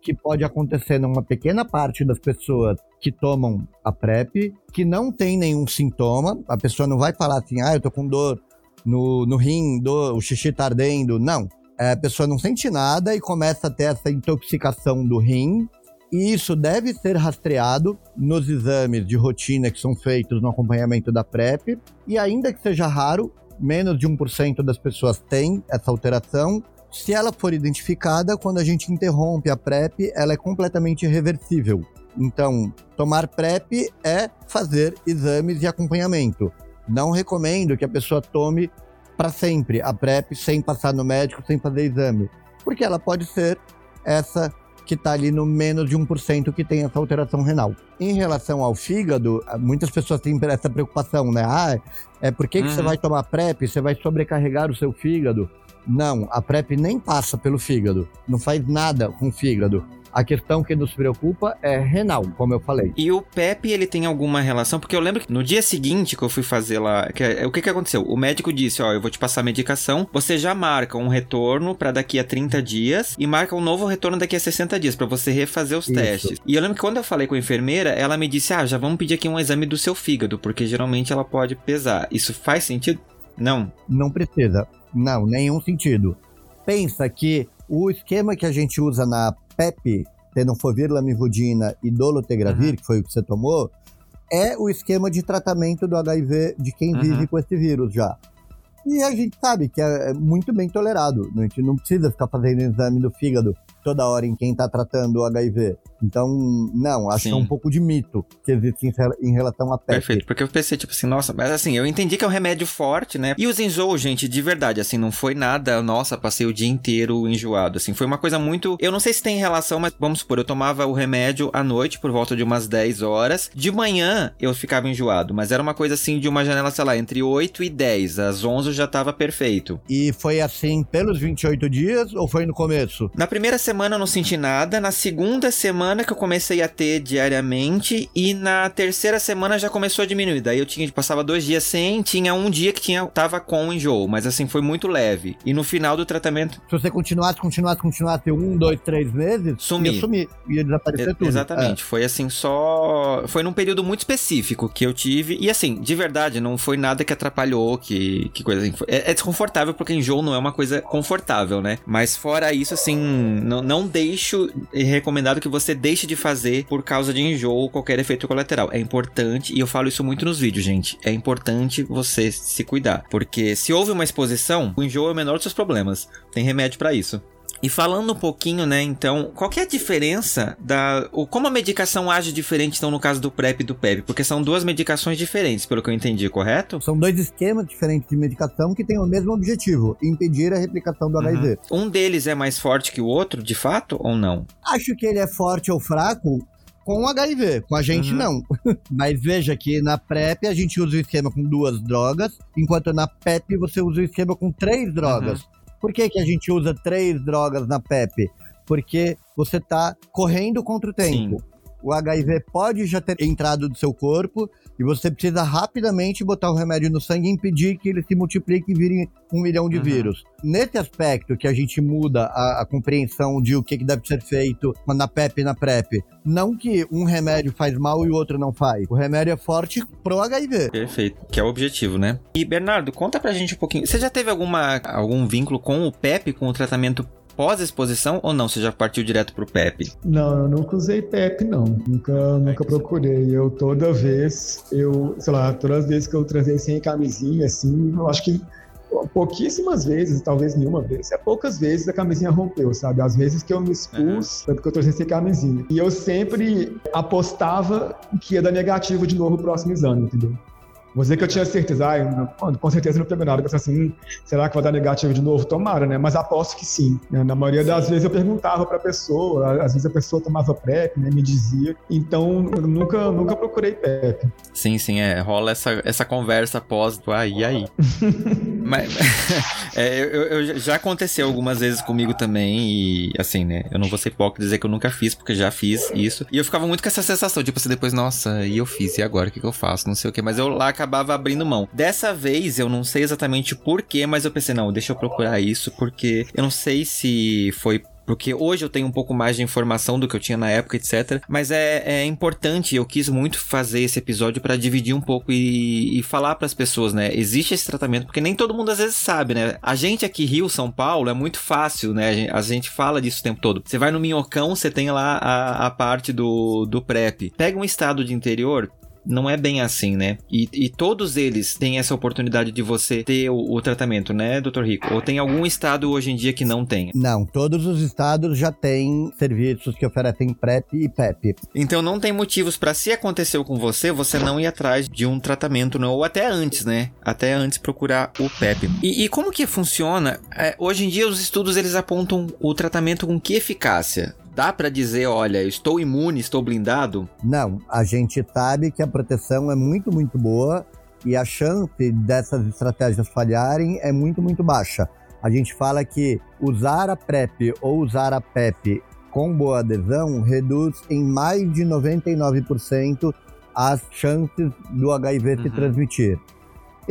que pode acontecer numa pequena parte das pessoas que tomam a PrEP, que não tem nenhum sintoma. A pessoa não vai falar assim, ah, eu tô com dor no, no rim, dor, o xixi tá ardendo. Não. É, a pessoa não sente nada e começa a ter essa intoxicação do rim e isso deve ser rastreado nos exames de rotina que são feitos no acompanhamento da PrEP. E ainda que seja raro, menos de 1% das pessoas têm essa alteração. Se ela for identificada, quando a gente interrompe a PrEP, ela é completamente reversível. Então, tomar PrEP é fazer exames e acompanhamento. Não recomendo que a pessoa tome para sempre a PrEP sem passar no médico, sem fazer exame, porque ela pode ser essa que está ali no menos de 1% que tem essa alteração renal. Em relação ao fígado, muitas pessoas têm essa preocupação, né? Ah, é por que, uhum. que você vai tomar PrEP? Você vai sobrecarregar o seu fígado? Não, a PrEP nem passa pelo fígado, não faz nada com o fígado. A questão que nos preocupa é renal, como eu falei. E o PEP, ele tem alguma relação? Porque eu lembro que no dia seguinte que eu fui fazer lá, que, o que que aconteceu? O médico disse, ó, eu vou te passar a medicação, você já marca um retorno para daqui a 30 dias e marca um novo retorno daqui a 60 dias para você refazer os Isso. testes. E eu lembro que quando eu falei com a enfermeira, ela me disse, ah, já vamos pedir aqui um exame do seu fígado, porque geralmente ela pode pesar. Isso faz sentido? Não. Não precisa. Não, nenhum sentido. Pensa que o esquema que a gente usa na PEP, tenofovir, lamivudina e dolutegravir, uhum. que foi o que você tomou, é o esquema de tratamento do HIV de quem uhum. vive com esse vírus já. E a gente sabe que é muito bem tolerado. A gente não precisa ficar fazendo exame do fígado toda hora em quem está tratando o HIV. Então, não, acho Sim. que é um pouco de mito que existe em relação à PEP. Perfeito, porque eu pensei, tipo assim, nossa, mas assim, eu entendi que é um remédio forte, né? E os enjoos, gente, de verdade, assim, não foi nada, nossa, passei o dia inteiro enjoado, assim, foi uma coisa muito. Eu não sei se tem relação, mas vamos supor, eu tomava o remédio à noite por volta de umas 10 horas. De manhã eu ficava enjoado, mas era uma coisa assim de uma janela, sei lá, entre 8 e 10. Às 11 já tava perfeito. E foi assim pelos 28 dias ou foi no começo? Na primeira semana eu não senti nada, na segunda semana semana que eu comecei a ter diariamente e na terceira semana já começou a diminuir. Daí eu tinha passava dois dias sem, tinha um dia que tinha tava com enjoo, mas assim foi muito leve. E no final do tratamento, Se você continuasse, continuasse, continuasse um, dois, três meses, Sumir. ia sumir, ia desaparecer E- tudo. É. Exatamente. Foi assim, só. Foi num período muito específico que eu tive. E assim, de verdade, não foi nada que atrapalhou, que, que coisa assim. É, é desconfortável porque enjoo não é uma coisa confortável, né? Mas fora isso, assim, não, não deixo. É recomendado que você deixe de fazer por causa de enjoo ou qualquer efeito colateral. É importante, e eu falo isso muito nos vídeos, gente. É importante você se cuidar. Porque se houve uma exposição, o enjoo é o menor dos seus problemas. Tem remédio pra isso. E falando um pouquinho, né, então, qual que é a diferença da. O, como a medicação age diferente, então, no caso do PrEP e do PEP? Porque são duas medicações diferentes, pelo que eu entendi, correto? São dois esquemas diferentes de medicação que têm o mesmo objetivo: impedir a replicação do HIV. Um deles é mais forte que o outro, de fato, ou não? Acho que ele é forte ou fraco com o HIV, com a gente Uhum. não. Mas veja que na PrEP a gente usa o esquema com duas drogas, enquanto na PEP você usa o esquema com três drogas. Por que, que a gente usa três drogas na PEP? Porque você está correndo contra o tempo. Sim. O HIV pode já ter entrado no seu corpo e você precisa rapidamente botar o remédio no sangue e impedir que ele se multiplique e vire um milhão de Uhum. vírus. Nesse aspecto que a gente muda a, a compreensão de o que, que deve ser feito na PEP e na PrEP. Não que um remédio faz mal e o outro não faz. O remédio é forte pro HIV. Perfeito, que é o objetivo, né? E Bernardo, conta pra gente um pouquinho. Você já teve alguma, algum vínculo com o PEP, com o tratamento pós-exposição, ou não? Você já partiu direto pro PEP? Não, eu nunca usei PEP, não. Nunca, nunca procurei. Eu toda vez, eu, sei lá, todas as vezes que eu transei sem camisinha, assim, eu acho que pouquíssimas vezes, talvez nenhuma vez, é poucas vezes a camisinha rompeu, sabe? Às vezes que eu me expus, foi porque eu transei sem camisinha. E eu sempre apostava que ia dar negativo de novo o próximo exame, entendeu? Vou dizer que eu tinha certeza, ah, com certeza não pegou nada. Eu assim, hum, será que vai dar negativo de novo? Tomara, né? Mas aposto que sim. né? Na maioria das vezes eu perguntava pra pessoa, às vezes a pessoa tomava PrEP, né? Me dizia. Então, eu nunca, nunca procurei PrEP. Sim, sim, é. Rola essa, essa conversa pós do aí, e aí. Mas é, eu, eu- já aconteceu algumas vezes comigo também, e assim, né? Eu não vou ser hipócrita dizer que eu nunca fiz, porque já fiz isso. E eu ficava muito com essa sensação, tipo assim, depois, nossa, e eu fiz, e agora o que, que eu faço? Não sei o que, mas eu lá acabava abrindo mão. Dessa vez, eu não sei exatamente porquê, mas eu pensei, não, deixa eu procurar isso, porque eu não sei se foi porque hoje eu tenho um pouco mais de informação do que eu tinha na época, etc. Mas é, é importante, eu quis muito fazer esse episódio pra dividir um pouco e, e falar pras pessoas, né? Existe esse tratamento, porque nem todo mundo às vezes sabe, né? A gente aqui, Rio, São Paulo, é muito fácil, né? A gente, a gente fala disso o tempo todo. Você vai no Minhocão, você tem lá a, a parte do, do PrEP. Pega um estado de interior, não é bem assim, né? E, e todos eles têm essa oportunidade de você ter o, o tratamento, né, doutor Rico? Ou tem algum estado hoje em dia que não tem? Não, todos os estados já têm serviços que oferecem PrEP e PEP. Então não tem motivos pra se aconteceu com você, você não ir atrás de um tratamento, não, ou até antes, né? Até antes procurar o PEP. E, e como que funciona? É, hoje em dia os estudos eles apontam o tratamento com que eficácia? Dá pra dizer, olha, estou imune, estou blindado? Não, a gente sabe que a proteção é muito, muito boa e a chance dessas estratégias falharem é muito, muito baixa. A gente fala que usar a PrEP ou usar a PEP com boa adesão reduz em mais de 99% as chances do HIV se Uhum. transmitir.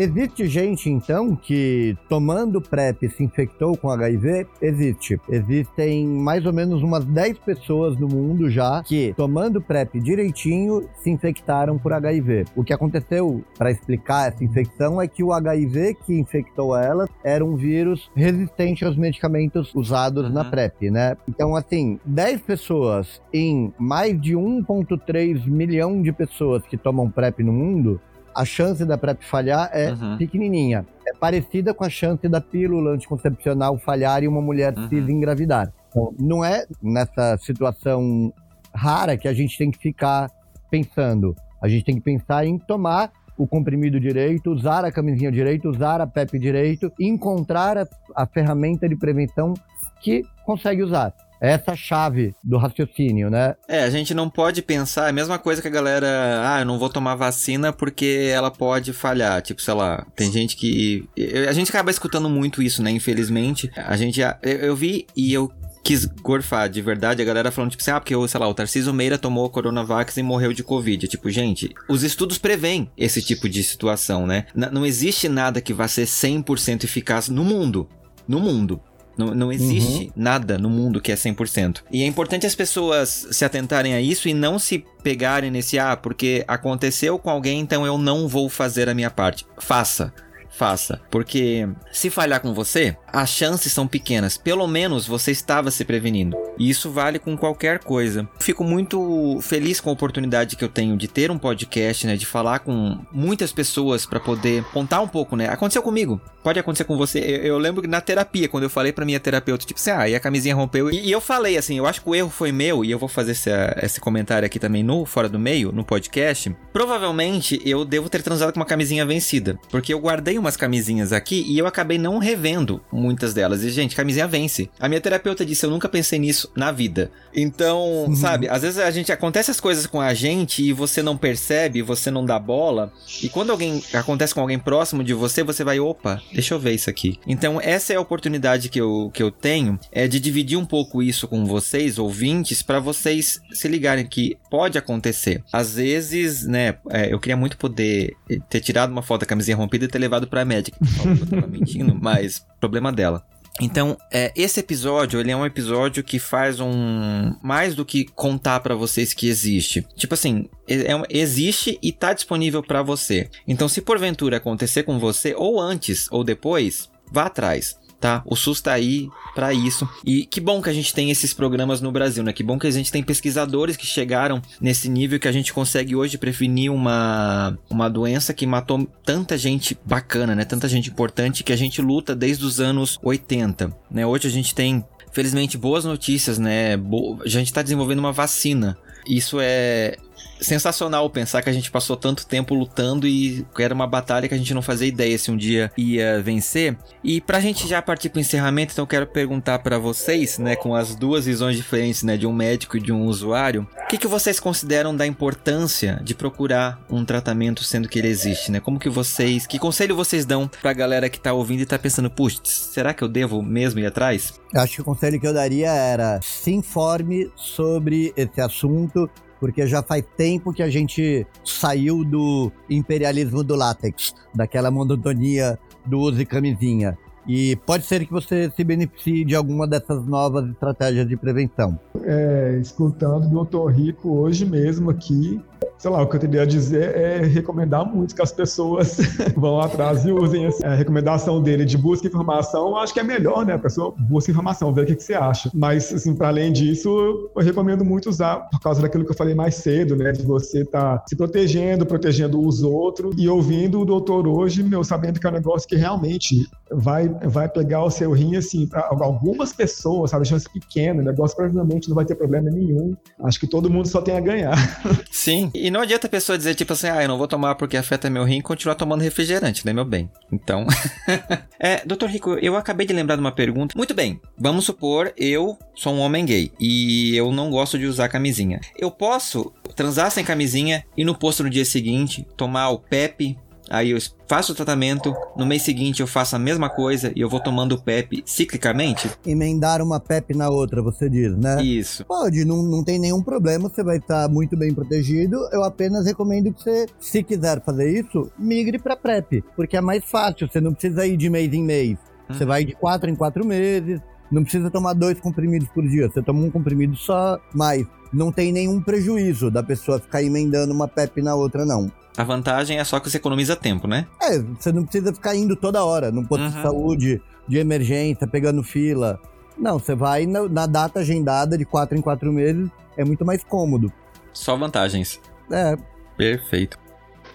Existe gente, então, que tomando PrEP se infectou com HIV? Existe. Existem mais ou menos umas 10 pessoas no mundo já que, tomando PrEP direitinho, se infectaram por HIV. O que aconteceu, para explicar essa infecção, é que o HIV que infectou elas era um vírus resistente aos medicamentos usados Uhum. na PrEP, né? Então, assim, 10 pessoas em mais de 1,3 milhão de pessoas que tomam PrEP no mundo, a chance da PrEP falhar é Uhum. pequenininha. É parecida com a chance da pílula anticoncepcional falhar e uma mulher Uhum. cis engravidar. Então, não é nessa situação rara que a gente tem que ficar pensando. A gente tem que pensar em tomar o comprimido direito, usar a camisinha direito, usar a PEP direito, encontrar a, a ferramenta de prevenção que consegue usar. Essa é a chave do raciocínio, né? É, a gente não pode pensar, é a mesma coisa que a galera, ah, eu não vou tomar vacina porque ela pode falhar. Tipo, sei lá, tem gente que. A gente acaba escutando muito isso, né? Infelizmente. A gente. Eu, eu vi e eu quis gorfar de verdade a galera falando, tipo assim, ah, porque, sei lá, o Tarcísio Meira tomou Coronavax e morreu de Covid. Tipo, gente, os estudos preveem esse tipo de situação, né? N não existe nada que vá ser 100% eficaz no mundo. No mundo. Não, não existe uhum. nada no mundo que é 100%. E é importante as pessoas se atentarem a isso e não se pegarem nesse, ah, porque aconteceu com alguém, então eu não vou fazer a minha parte. Faça faça. Porque se falhar com você, as chances são pequenas. Pelo menos você estava se prevenindo. E isso vale com qualquer coisa. Fico muito feliz com a oportunidade que eu tenho de ter um podcast, né? De falar com muitas pessoas para poder contar um pouco, né? Aconteceu comigo. Pode acontecer com você. Eu, eu lembro que na terapia, quando eu falei pra minha terapeuta, tipo assim, ah, e a camisinha rompeu. E, e, eu falei assim, eu acho que o erro foi meu, e eu vou fazer esse, esse comentário aqui também no Fora do Meio, no podcast. Provavelmente eu devo ter transado com uma camisinha vencida. Porque eu guardei uma umas camisinhas aqui e eu acabei não revendo muitas delas. E, gente, camisinha vence. A minha terapeuta disse: Eu nunca pensei nisso na vida. Então, uhum. sabe, às vezes a gente acontece as coisas com a gente e você não percebe, você não dá bola. E quando alguém acontece com alguém próximo de você, você vai, opa, deixa eu ver isso aqui. Então, essa é a oportunidade que eu, que eu tenho, é de dividir um pouco isso com vocês, ouvintes, para vocês se ligarem que pode acontecer. Às vezes, né, é, eu queria muito poder ter tirado uma foto da camisinha rompida e ter levado pra médica. Eu tava mentindo, mas problema dela. Então, é, esse episódio, ele é um episódio que faz um mais do que contar para vocês que existe. Tipo assim, é, existe e tá disponível para você. Então, se porventura acontecer com você ou antes ou depois, vá atrás tá? O SUS tá aí para isso. E que bom que a gente tem esses programas no Brasil, né? Que bom que a gente tem pesquisadores que chegaram nesse nível que a gente consegue hoje prevenir uma, uma doença que matou tanta gente bacana, né? Tanta gente importante que a gente luta desde os anos 80, né? Hoje a gente tem felizmente boas notícias, né? Bo a gente está desenvolvendo uma vacina. Isso é sensacional pensar que a gente passou tanto tempo lutando e era uma batalha que a gente não fazia ideia se um dia ia vencer. E pra gente já partir pro encerramento, então eu quero perguntar para vocês, né, com as duas visões diferentes, né, de um médico e de um usuário, o que, que vocês consideram da importância de procurar um tratamento sendo que ele existe, né? Como que vocês, que conselho vocês dão pra galera que tá ouvindo e tá pensando, putz, será que eu devo mesmo ir atrás? Acho que o conselho que eu daria era se informe sobre esse assunto, porque já faz tempo que a gente saiu do imperialismo do látex, daquela monotonia do uso e camisinha. E pode ser que você se beneficie de alguma dessas novas estratégias de prevenção. É, escutando o Dr. Rico hoje mesmo aqui, sei lá, o que eu teria a dizer é recomendar muito que as pessoas vão atrás e usem assim, a recomendação dele de busca informação. Acho que é melhor, né? A pessoa busca informação, ver o que, que você acha. Mas, assim, para além disso, eu recomendo muito usar, por causa daquilo que eu falei mais cedo, né? De você estar tá se protegendo, protegendo os outros e ouvindo o doutor hoje, meu, sabendo que é um negócio que realmente vai, vai pegar o seu rim, assim, para algumas pessoas, sabe? Chance pequena, o negócio provavelmente não vai ter problema nenhum. Acho que todo mundo só tem a ganhar. Sim, e não adianta a pessoa dizer, tipo assim, ah, eu não vou tomar porque afeta meu rim e continuar tomando refrigerante, né, meu bem? Então. é, doutor Rico, eu acabei de lembrar de uma pergunta. Muito bem, vamos supor, eu sou um homem gay e eu não gosto de usar camisinha. Eu posso transar sem camisinha e no posto no dia seguinte tomar o PEP Aí eu faço o tratamento, no mês seguinte eu faço a mesma coisa e eu vou tomando o PEP ciclicamente? Emendar uma PEP na outra, você diz, né? Isso. Pode, não, não tem nenhum problema, você vai estar muito bem protegido. Eu apenas recomendo que você, se quiser fazer isso, migre para PrEP, porque é mais fácil, você não precisa ir de mês em mês. Você vai de quatro em quatro meses, não precisa tomar dois comprimidos por dia, você toma um comprimido só, mas não tem nenhum prejuízo da pessoa ficar emendando uma PEP na outra, não. A vantagem é só que você economiza tempo, né? É, você não precisa ficar indo toda hora no posto uhum. de saúde, de emergência, pegando fila. Não, você vai na, na, data agendada de quatro em quatro meses, é muito mais cômodo. Só vantagens. É. Perfeito.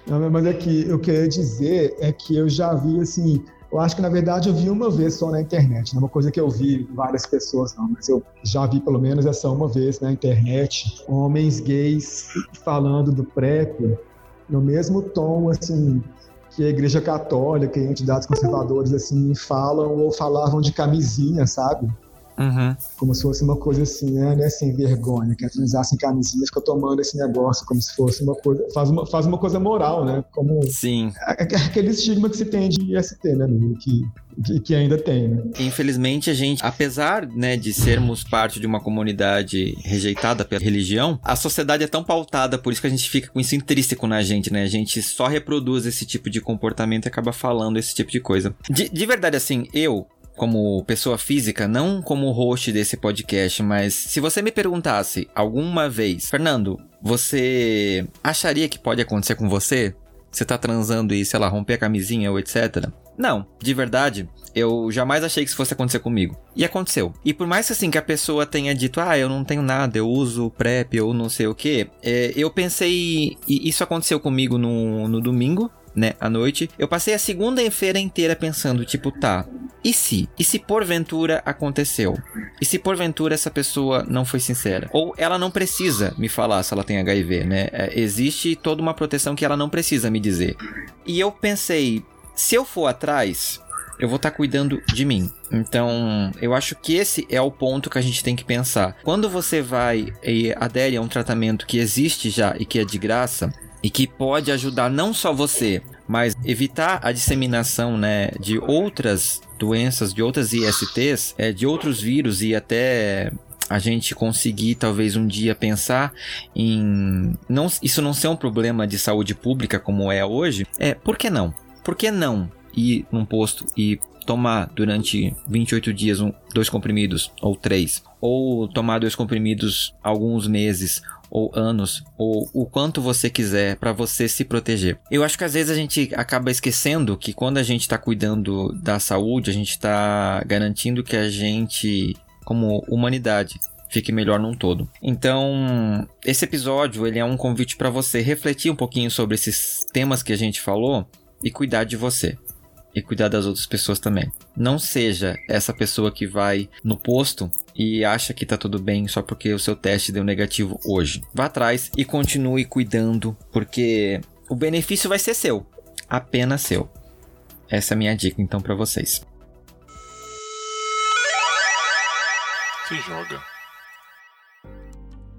Não, mas é que eu queria dizer é que eu já vi assim. Eu acho que na verdade eu vi uma vez só na internet, não é uma coisa que eu vi várias pessoas, não, mas eu já vi pelo menos essa uma vez na internet, homens gays falando do PrEP no mesmo tom assim que a Igreja Católica e entidades conservadoras assim falam ou falavam de camisinha, sabe? Uhum. Como se fosse uma coisa assim, né, né sem vergonha, quer transar sem camisinha, fica tomando esse negócio como se fosse uma coisa, faz uma, faz uma coisa moral, né? Como Sim. aquele estigma que se tem de IST, né, que que, que, ainda tem, né? Infelizmente, a gente, apesar né, de sermos parte de uma comunidade rejeitada pela religião, a sociedade é tão pautada, por isso que a gente fica com isso intrínseco na gente, né? A gente só reproduz esse tipo de comportamento e acaba falando esse tipo de coisa. De, de verdade, assim, eu, como pessoa física, não como host desse podcast, mas se você me perguntasse alguma vez, Fernando, você acharia que pode acontecer com você? Você tá transando e, sei lá, romper a camisinha ou etc. Não, de verdade, eu jamais achei que isso fosse acontecer comigo. E aconteceu. E por mais assim que a pessoa tenha dito, ah, eu não tenho nada, eu uso PrEP ou não sei o que, é, eu pensei, e isso aconteceu comigo no, no domingo, né, à noite. Eu passei a segunda-feira inteira pensando, tipo, tá, e se? E se porventura aconteceu? E se porventura essa pessoa não foi sincera? Ou ela não precisa me falar se ela tem HIV, né? É, existe toda uma proteção que ela não precisa me dizer. E eu pensei, se eu for atrás, eu vou estar tá cuidando de mim. Então, eu acho que esse é o ponto que a gente tem que pensar. Quando você vai e adere a um tratamento que existe já e que é de graça, e que pode ajudar não só você, mas evitar a disseminação né, de outras doenças, de outras ISTs, é, de outros vírus e até a gente conseguir talvez um dia pensar em não isso não ser um problema de saúde pública como é hoje, é por que não? Por que não ir num posto e tomar durante 28 dias um, dois comprimidos ou três, ou tomar dois comprimidos alguns meses ou anos, ou o quanto você quiser para você se proteger. Eu acho que às vezes a gente acaba esquecendo que quando a gente está cuidando da saúde, a gente está garantindo que a gente, como humanidade, fique melhor num todo. Então, esse episódio ele é um convite para você refletir um pouquinho sobre esses temas que a gente falou e cuidar de você e cuidar das outras pessoas também. Não seja essa pessoa que vai no posto e acha que tá tudo bem só porque o seu teste deu negativo hoje. Vá atrás e continue cuidando, porque o benefício vai ser seu, apenas seu. Essa é a minha dica então para vocês. Se joga.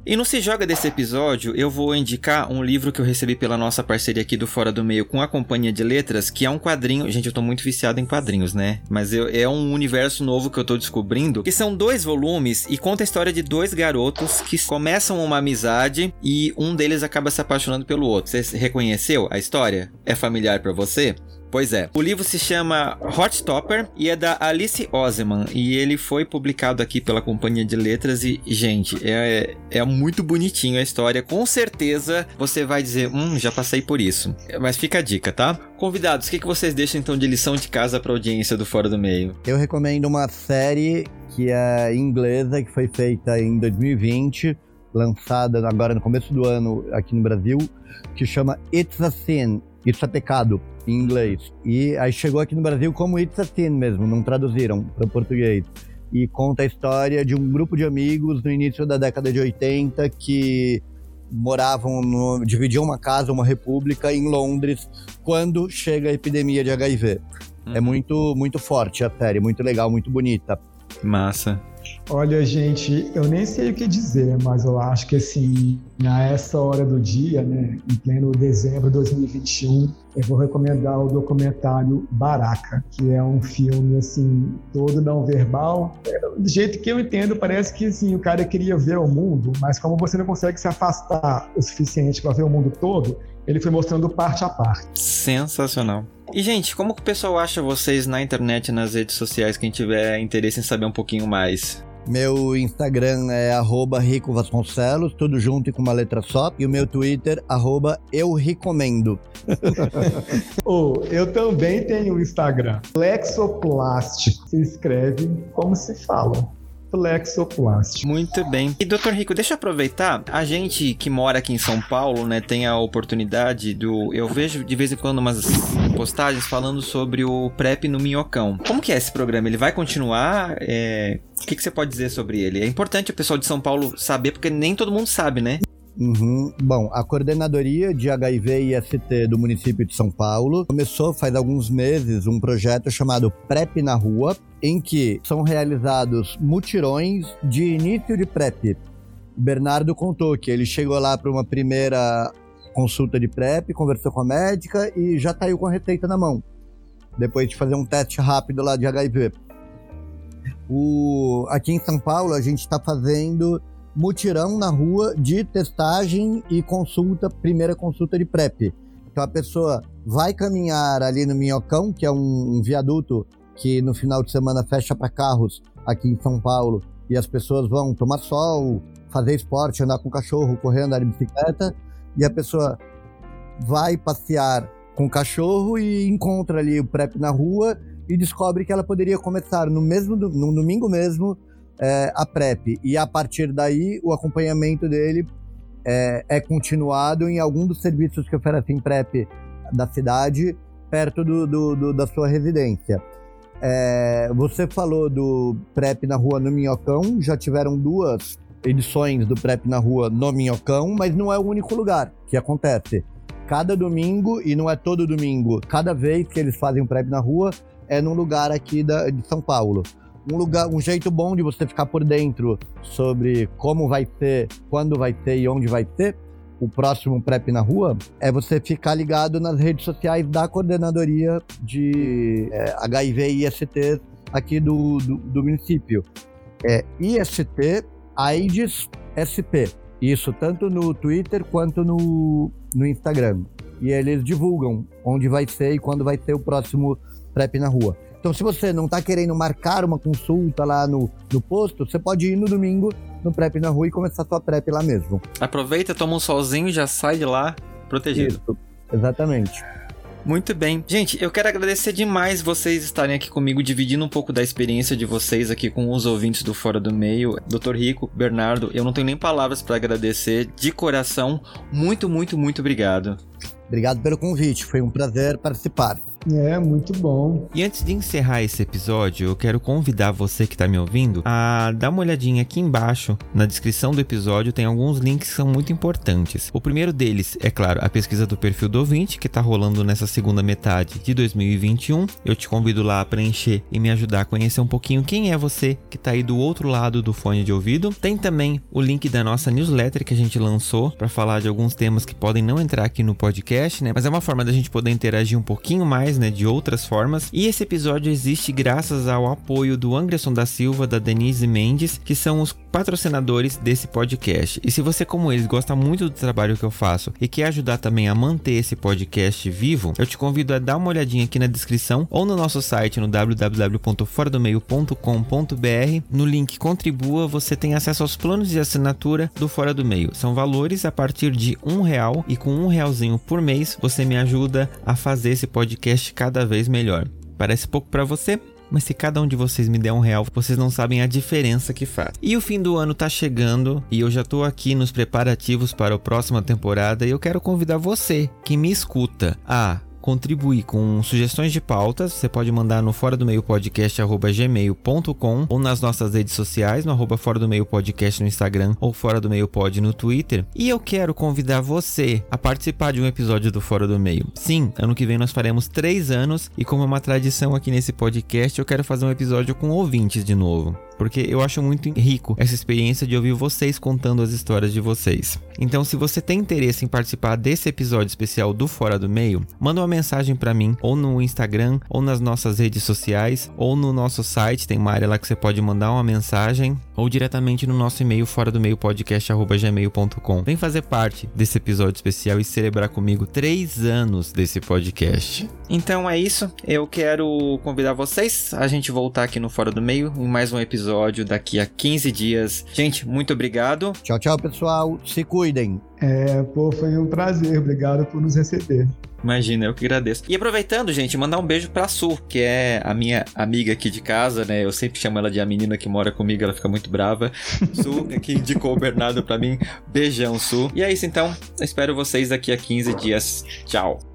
E no Se Joga desse episódio, eu vou indicar um livro que eu recebi pela nossa parceria aqui do Fora do Meio com a Companhia de Letras, que é um quadrinho. Gente, eu tô muito viciado em quadrinhos, né? Mas eu, é um universo novo que eu tô descobrindo, que são dois volumes e conta a história de dois garotos que começam uma amizade e um deles acaba se apaixonando pelo outro. Você reconheceu a história? É familiar para você? Pois é. O livro se chama Hot Topper e é da Alice Oseman. E ele foi publicado aqui pela Companhia de Letras. E, gente, é, é muito bonitinho a história. Com certeza você vai dizer: Hum, já passei por isso. Mas fica a dica, tá? Convidados, o que, que vocês deixam então de lição de casa para audiência do Fora do Meio? Eu recomendo uma série que é inglesa, que foi feita em 2020 lançada agora no começo do ano aqui no Brasil, que chama It's a Sin, Isso é Pecado em inglês. E aí chegou aqui no Brasil como It's a Sin mesmo, não traduziram para o português. E conta a história de um grupo de amigos no início da década de 80 que moravam, no, dividiam uma casa, uma república em Londres, quando chega a epidemia de HIV. É uhum. É muito, muito forte a série, muito legal, muito bonita. Massa. Olha, gente, eu nem sei o que dizer, mas eu acho que assim, a essa hora do dia, né, em pleno dezembro de 2021, eu vou recomendar o documentário Baraka, que é um filme assim, todo não verbal. Do jeito que eu entendo, parece que assim, o cara queria ver o mundo, mas como você não consegue se afastar o suficiente para ver o mundo todo, ele foi mostrando parte a parte. Sensacional. E, gente, como que o pessoal acha vocês na internet, nas redes sociais, quem tiver interesse em saber um pouquinho mais? Meu Instagram é arroba Rico Vasconcelos, tudo junto e com uma letra só. E o meu Twitter, arroba Eu Recomendo. oh, eu também tenho o Instagram. Flexoplástico. Se escreve como se fala flexoplástico. Muito bem. E doutor Rico, deixa eu aproveitar. A gente que mora aqui em São Paulo, né, tem a oportunidade do. Eu vejo de vez em quando umas postagens falando sobre o PrEP no Minhocão. Como que é esse programa? Ele vai continuar? É... O que, que você pode dizer sobre ele? É importante o pessoal de São Paulo saber, porque nem todo mundo sabe, né? Uhum. Bom, a coordenadoria de HIV e IST do município de São Paulo começou faz alguns meses um projeto chamado PrEP na Rua, em que são realizados mutirões de início de PrEP. Bernardo contou que ele chegou lá para uma primeira consulta de PrEP, conversou com a médica e já saiu com a receita na mão, depois de fazer um teste rápido lá de HIV. O... Aqui em São Paulo, a gente está fazendo mutirão na rua de testagem e consulta, primeira consulta de PrEP. Então a pessoa vai caminhar ali no Minhocão, que é um, um viaduto que no final de semana fecha para carros aqui em São Paulo, e as pessoas vão tomar sol, fazer esporte, andar com o cachorro, correr, andar de bicicleta, e a pessoa vai passear com o cachorro e encontra ali o PrEP na rua e descobre que ela poderia começar no mesmo no domingo mesmo é, a PrEP. E a partir daí, o acompanhamento dele é, é, continuado em algum dos serviços que oferecem PrEP da cidade, perto do, do, do da sua residência. É, você falou do PrEP na rua no Minhocão, já tiveram duas edições do PrEP na rua no Minhocão, mas não é o único lugar que acontece. Cada domingo, e não é todo domingo, cada vez que eles fazem o PrEP na rua, é num lugar aqui da, de São Paulo um lugar, um jeito bom de você ficar por dentro sobre como vai ser, quando vai ser e onde vai ser o próximo PrEP na rua, é você ficar ligado nas redes sociais da coordenadoria de é, HIV e IST aqui do, do, do município. É IST AIDS SP. Isso tanto no Twitter quanto no, no Instagram. E eles divulgam onde vai ser e quando vai ser o próximo PrEP na rua. Então, se você não está querendo marcar uma consulta lá no, no posto, você pode ir no domingo no PrEP na rua e começar a sua PrEP lá mesmo. Aproveita, toma um solzinho e já sai de lá protegido. Isso, exatamente. Muito bem. Gente, eu quero agradecer demais vocês estarem aqui comigo, dividindo um pouco da experiência de vocês aqui com os ouvintes do Fora do Meio. Dr. Rico, Bernardo, eu não tenho nem palavras para agradecer. De coração, muito, muito, muito obrigado. Obrigado pelo convite, foi um prazer participar. É, muito bom. E antes de encerrar esse episódio, eu quero convidar você que está me ouvindo a dar uma olhadinha aqui embaixo. Na descrição do episódio tem alguns links que são muito importantes. O primeiro deles é, claro, a pesquisa do perfil do ouvinte, que está rolando nessa segunda metade de 2021. Eu te convido lá a preencher e me ajudar a conhecer um pouquinho quem é você que está aí do outro lado do fone de ouvido. Tem também o link da nossa newsletter que a gente lançou para falar de alguns temas que podem não entrar aqui no podcast, né? Mas é uma forma da gente poder interagir um pouquinho mais né, de outras formas. E esse episódio existe graças ao apoio do Anderson da Silva, da Denise Mendes, que são os patrocinadores desse podcast. E se você, como eles, gosta muito do trabalho que eu faço e quer ajudar também a manter esse podcast vivo, eu te convido a dar uma olhadinha aqui na descrição ou no nosso site no www.foradomeio.com.br. No link Contribua, você tem acesso aos planos de assinatura do Fora do Meio. São valores a partir de um real e com um realzinho por mês você me ajuda a fazer esse podcast podcast cada vez melhor. Parece pouco para você? Mas se cada um de vocês me der um real, vocês não sabem a diferença que faz. E o fim do ano tá chegando e eu já tô aqui nos preparativos para a próxima temporada e eu quero convidar você que me escuta a contribuir com sugestões de pautas, você pode mandar no fora do meio podcast gmail.com ou nas nossas redes sociais, no arroba fora do meio podcast no Instagram ou fora do meio pod no Twitter. E eu quero convidar você a participar de um episódio do Fora do Meio. Sim, ano que vem nós faremos três anos e como é uma tradição aqui nesse podcast, eu quero fazer um episódio com ouvintes de novo porque eu acho muito rico essa experiência de ouvir vocês contando as histórias de vocês. Então, se você tem interesse em participar desse episódio especial do Fora do Meio, manda uma mensagem para mim ou no Instagram, ou nas nossas redes sociais, ou no nosso site, tem uma área lá que você pode mandar uma mensagem, ou diretamente no nosso e-mail fora do meio podcast@gmail.com. Vem fazer parte desse episódio especial e celebrar comigo três anos desse podcast. Então é isso. Eu quero convidar vocês a gente voltar aqui no Fora do Meio em mais um episódio episódio daqui a 15 dias. Gente, muito obrigado. Tchau, tchau, pessoal. Se cuidem. É, pô, foi um prazer. Obrigado por nos receber. Imagina, eu que agradeço. E aproveitando, gente, mandar um beijo pra Su, que é a minha amiga aqui de casa, né? Eu sempre chamo ela de a menina que mora comigo, ela fica muito brava. Su, que indicou o Bernardo pra mim. Beijão, Su. E é isso então. espero vocês daqui a 15 dias. Tchau.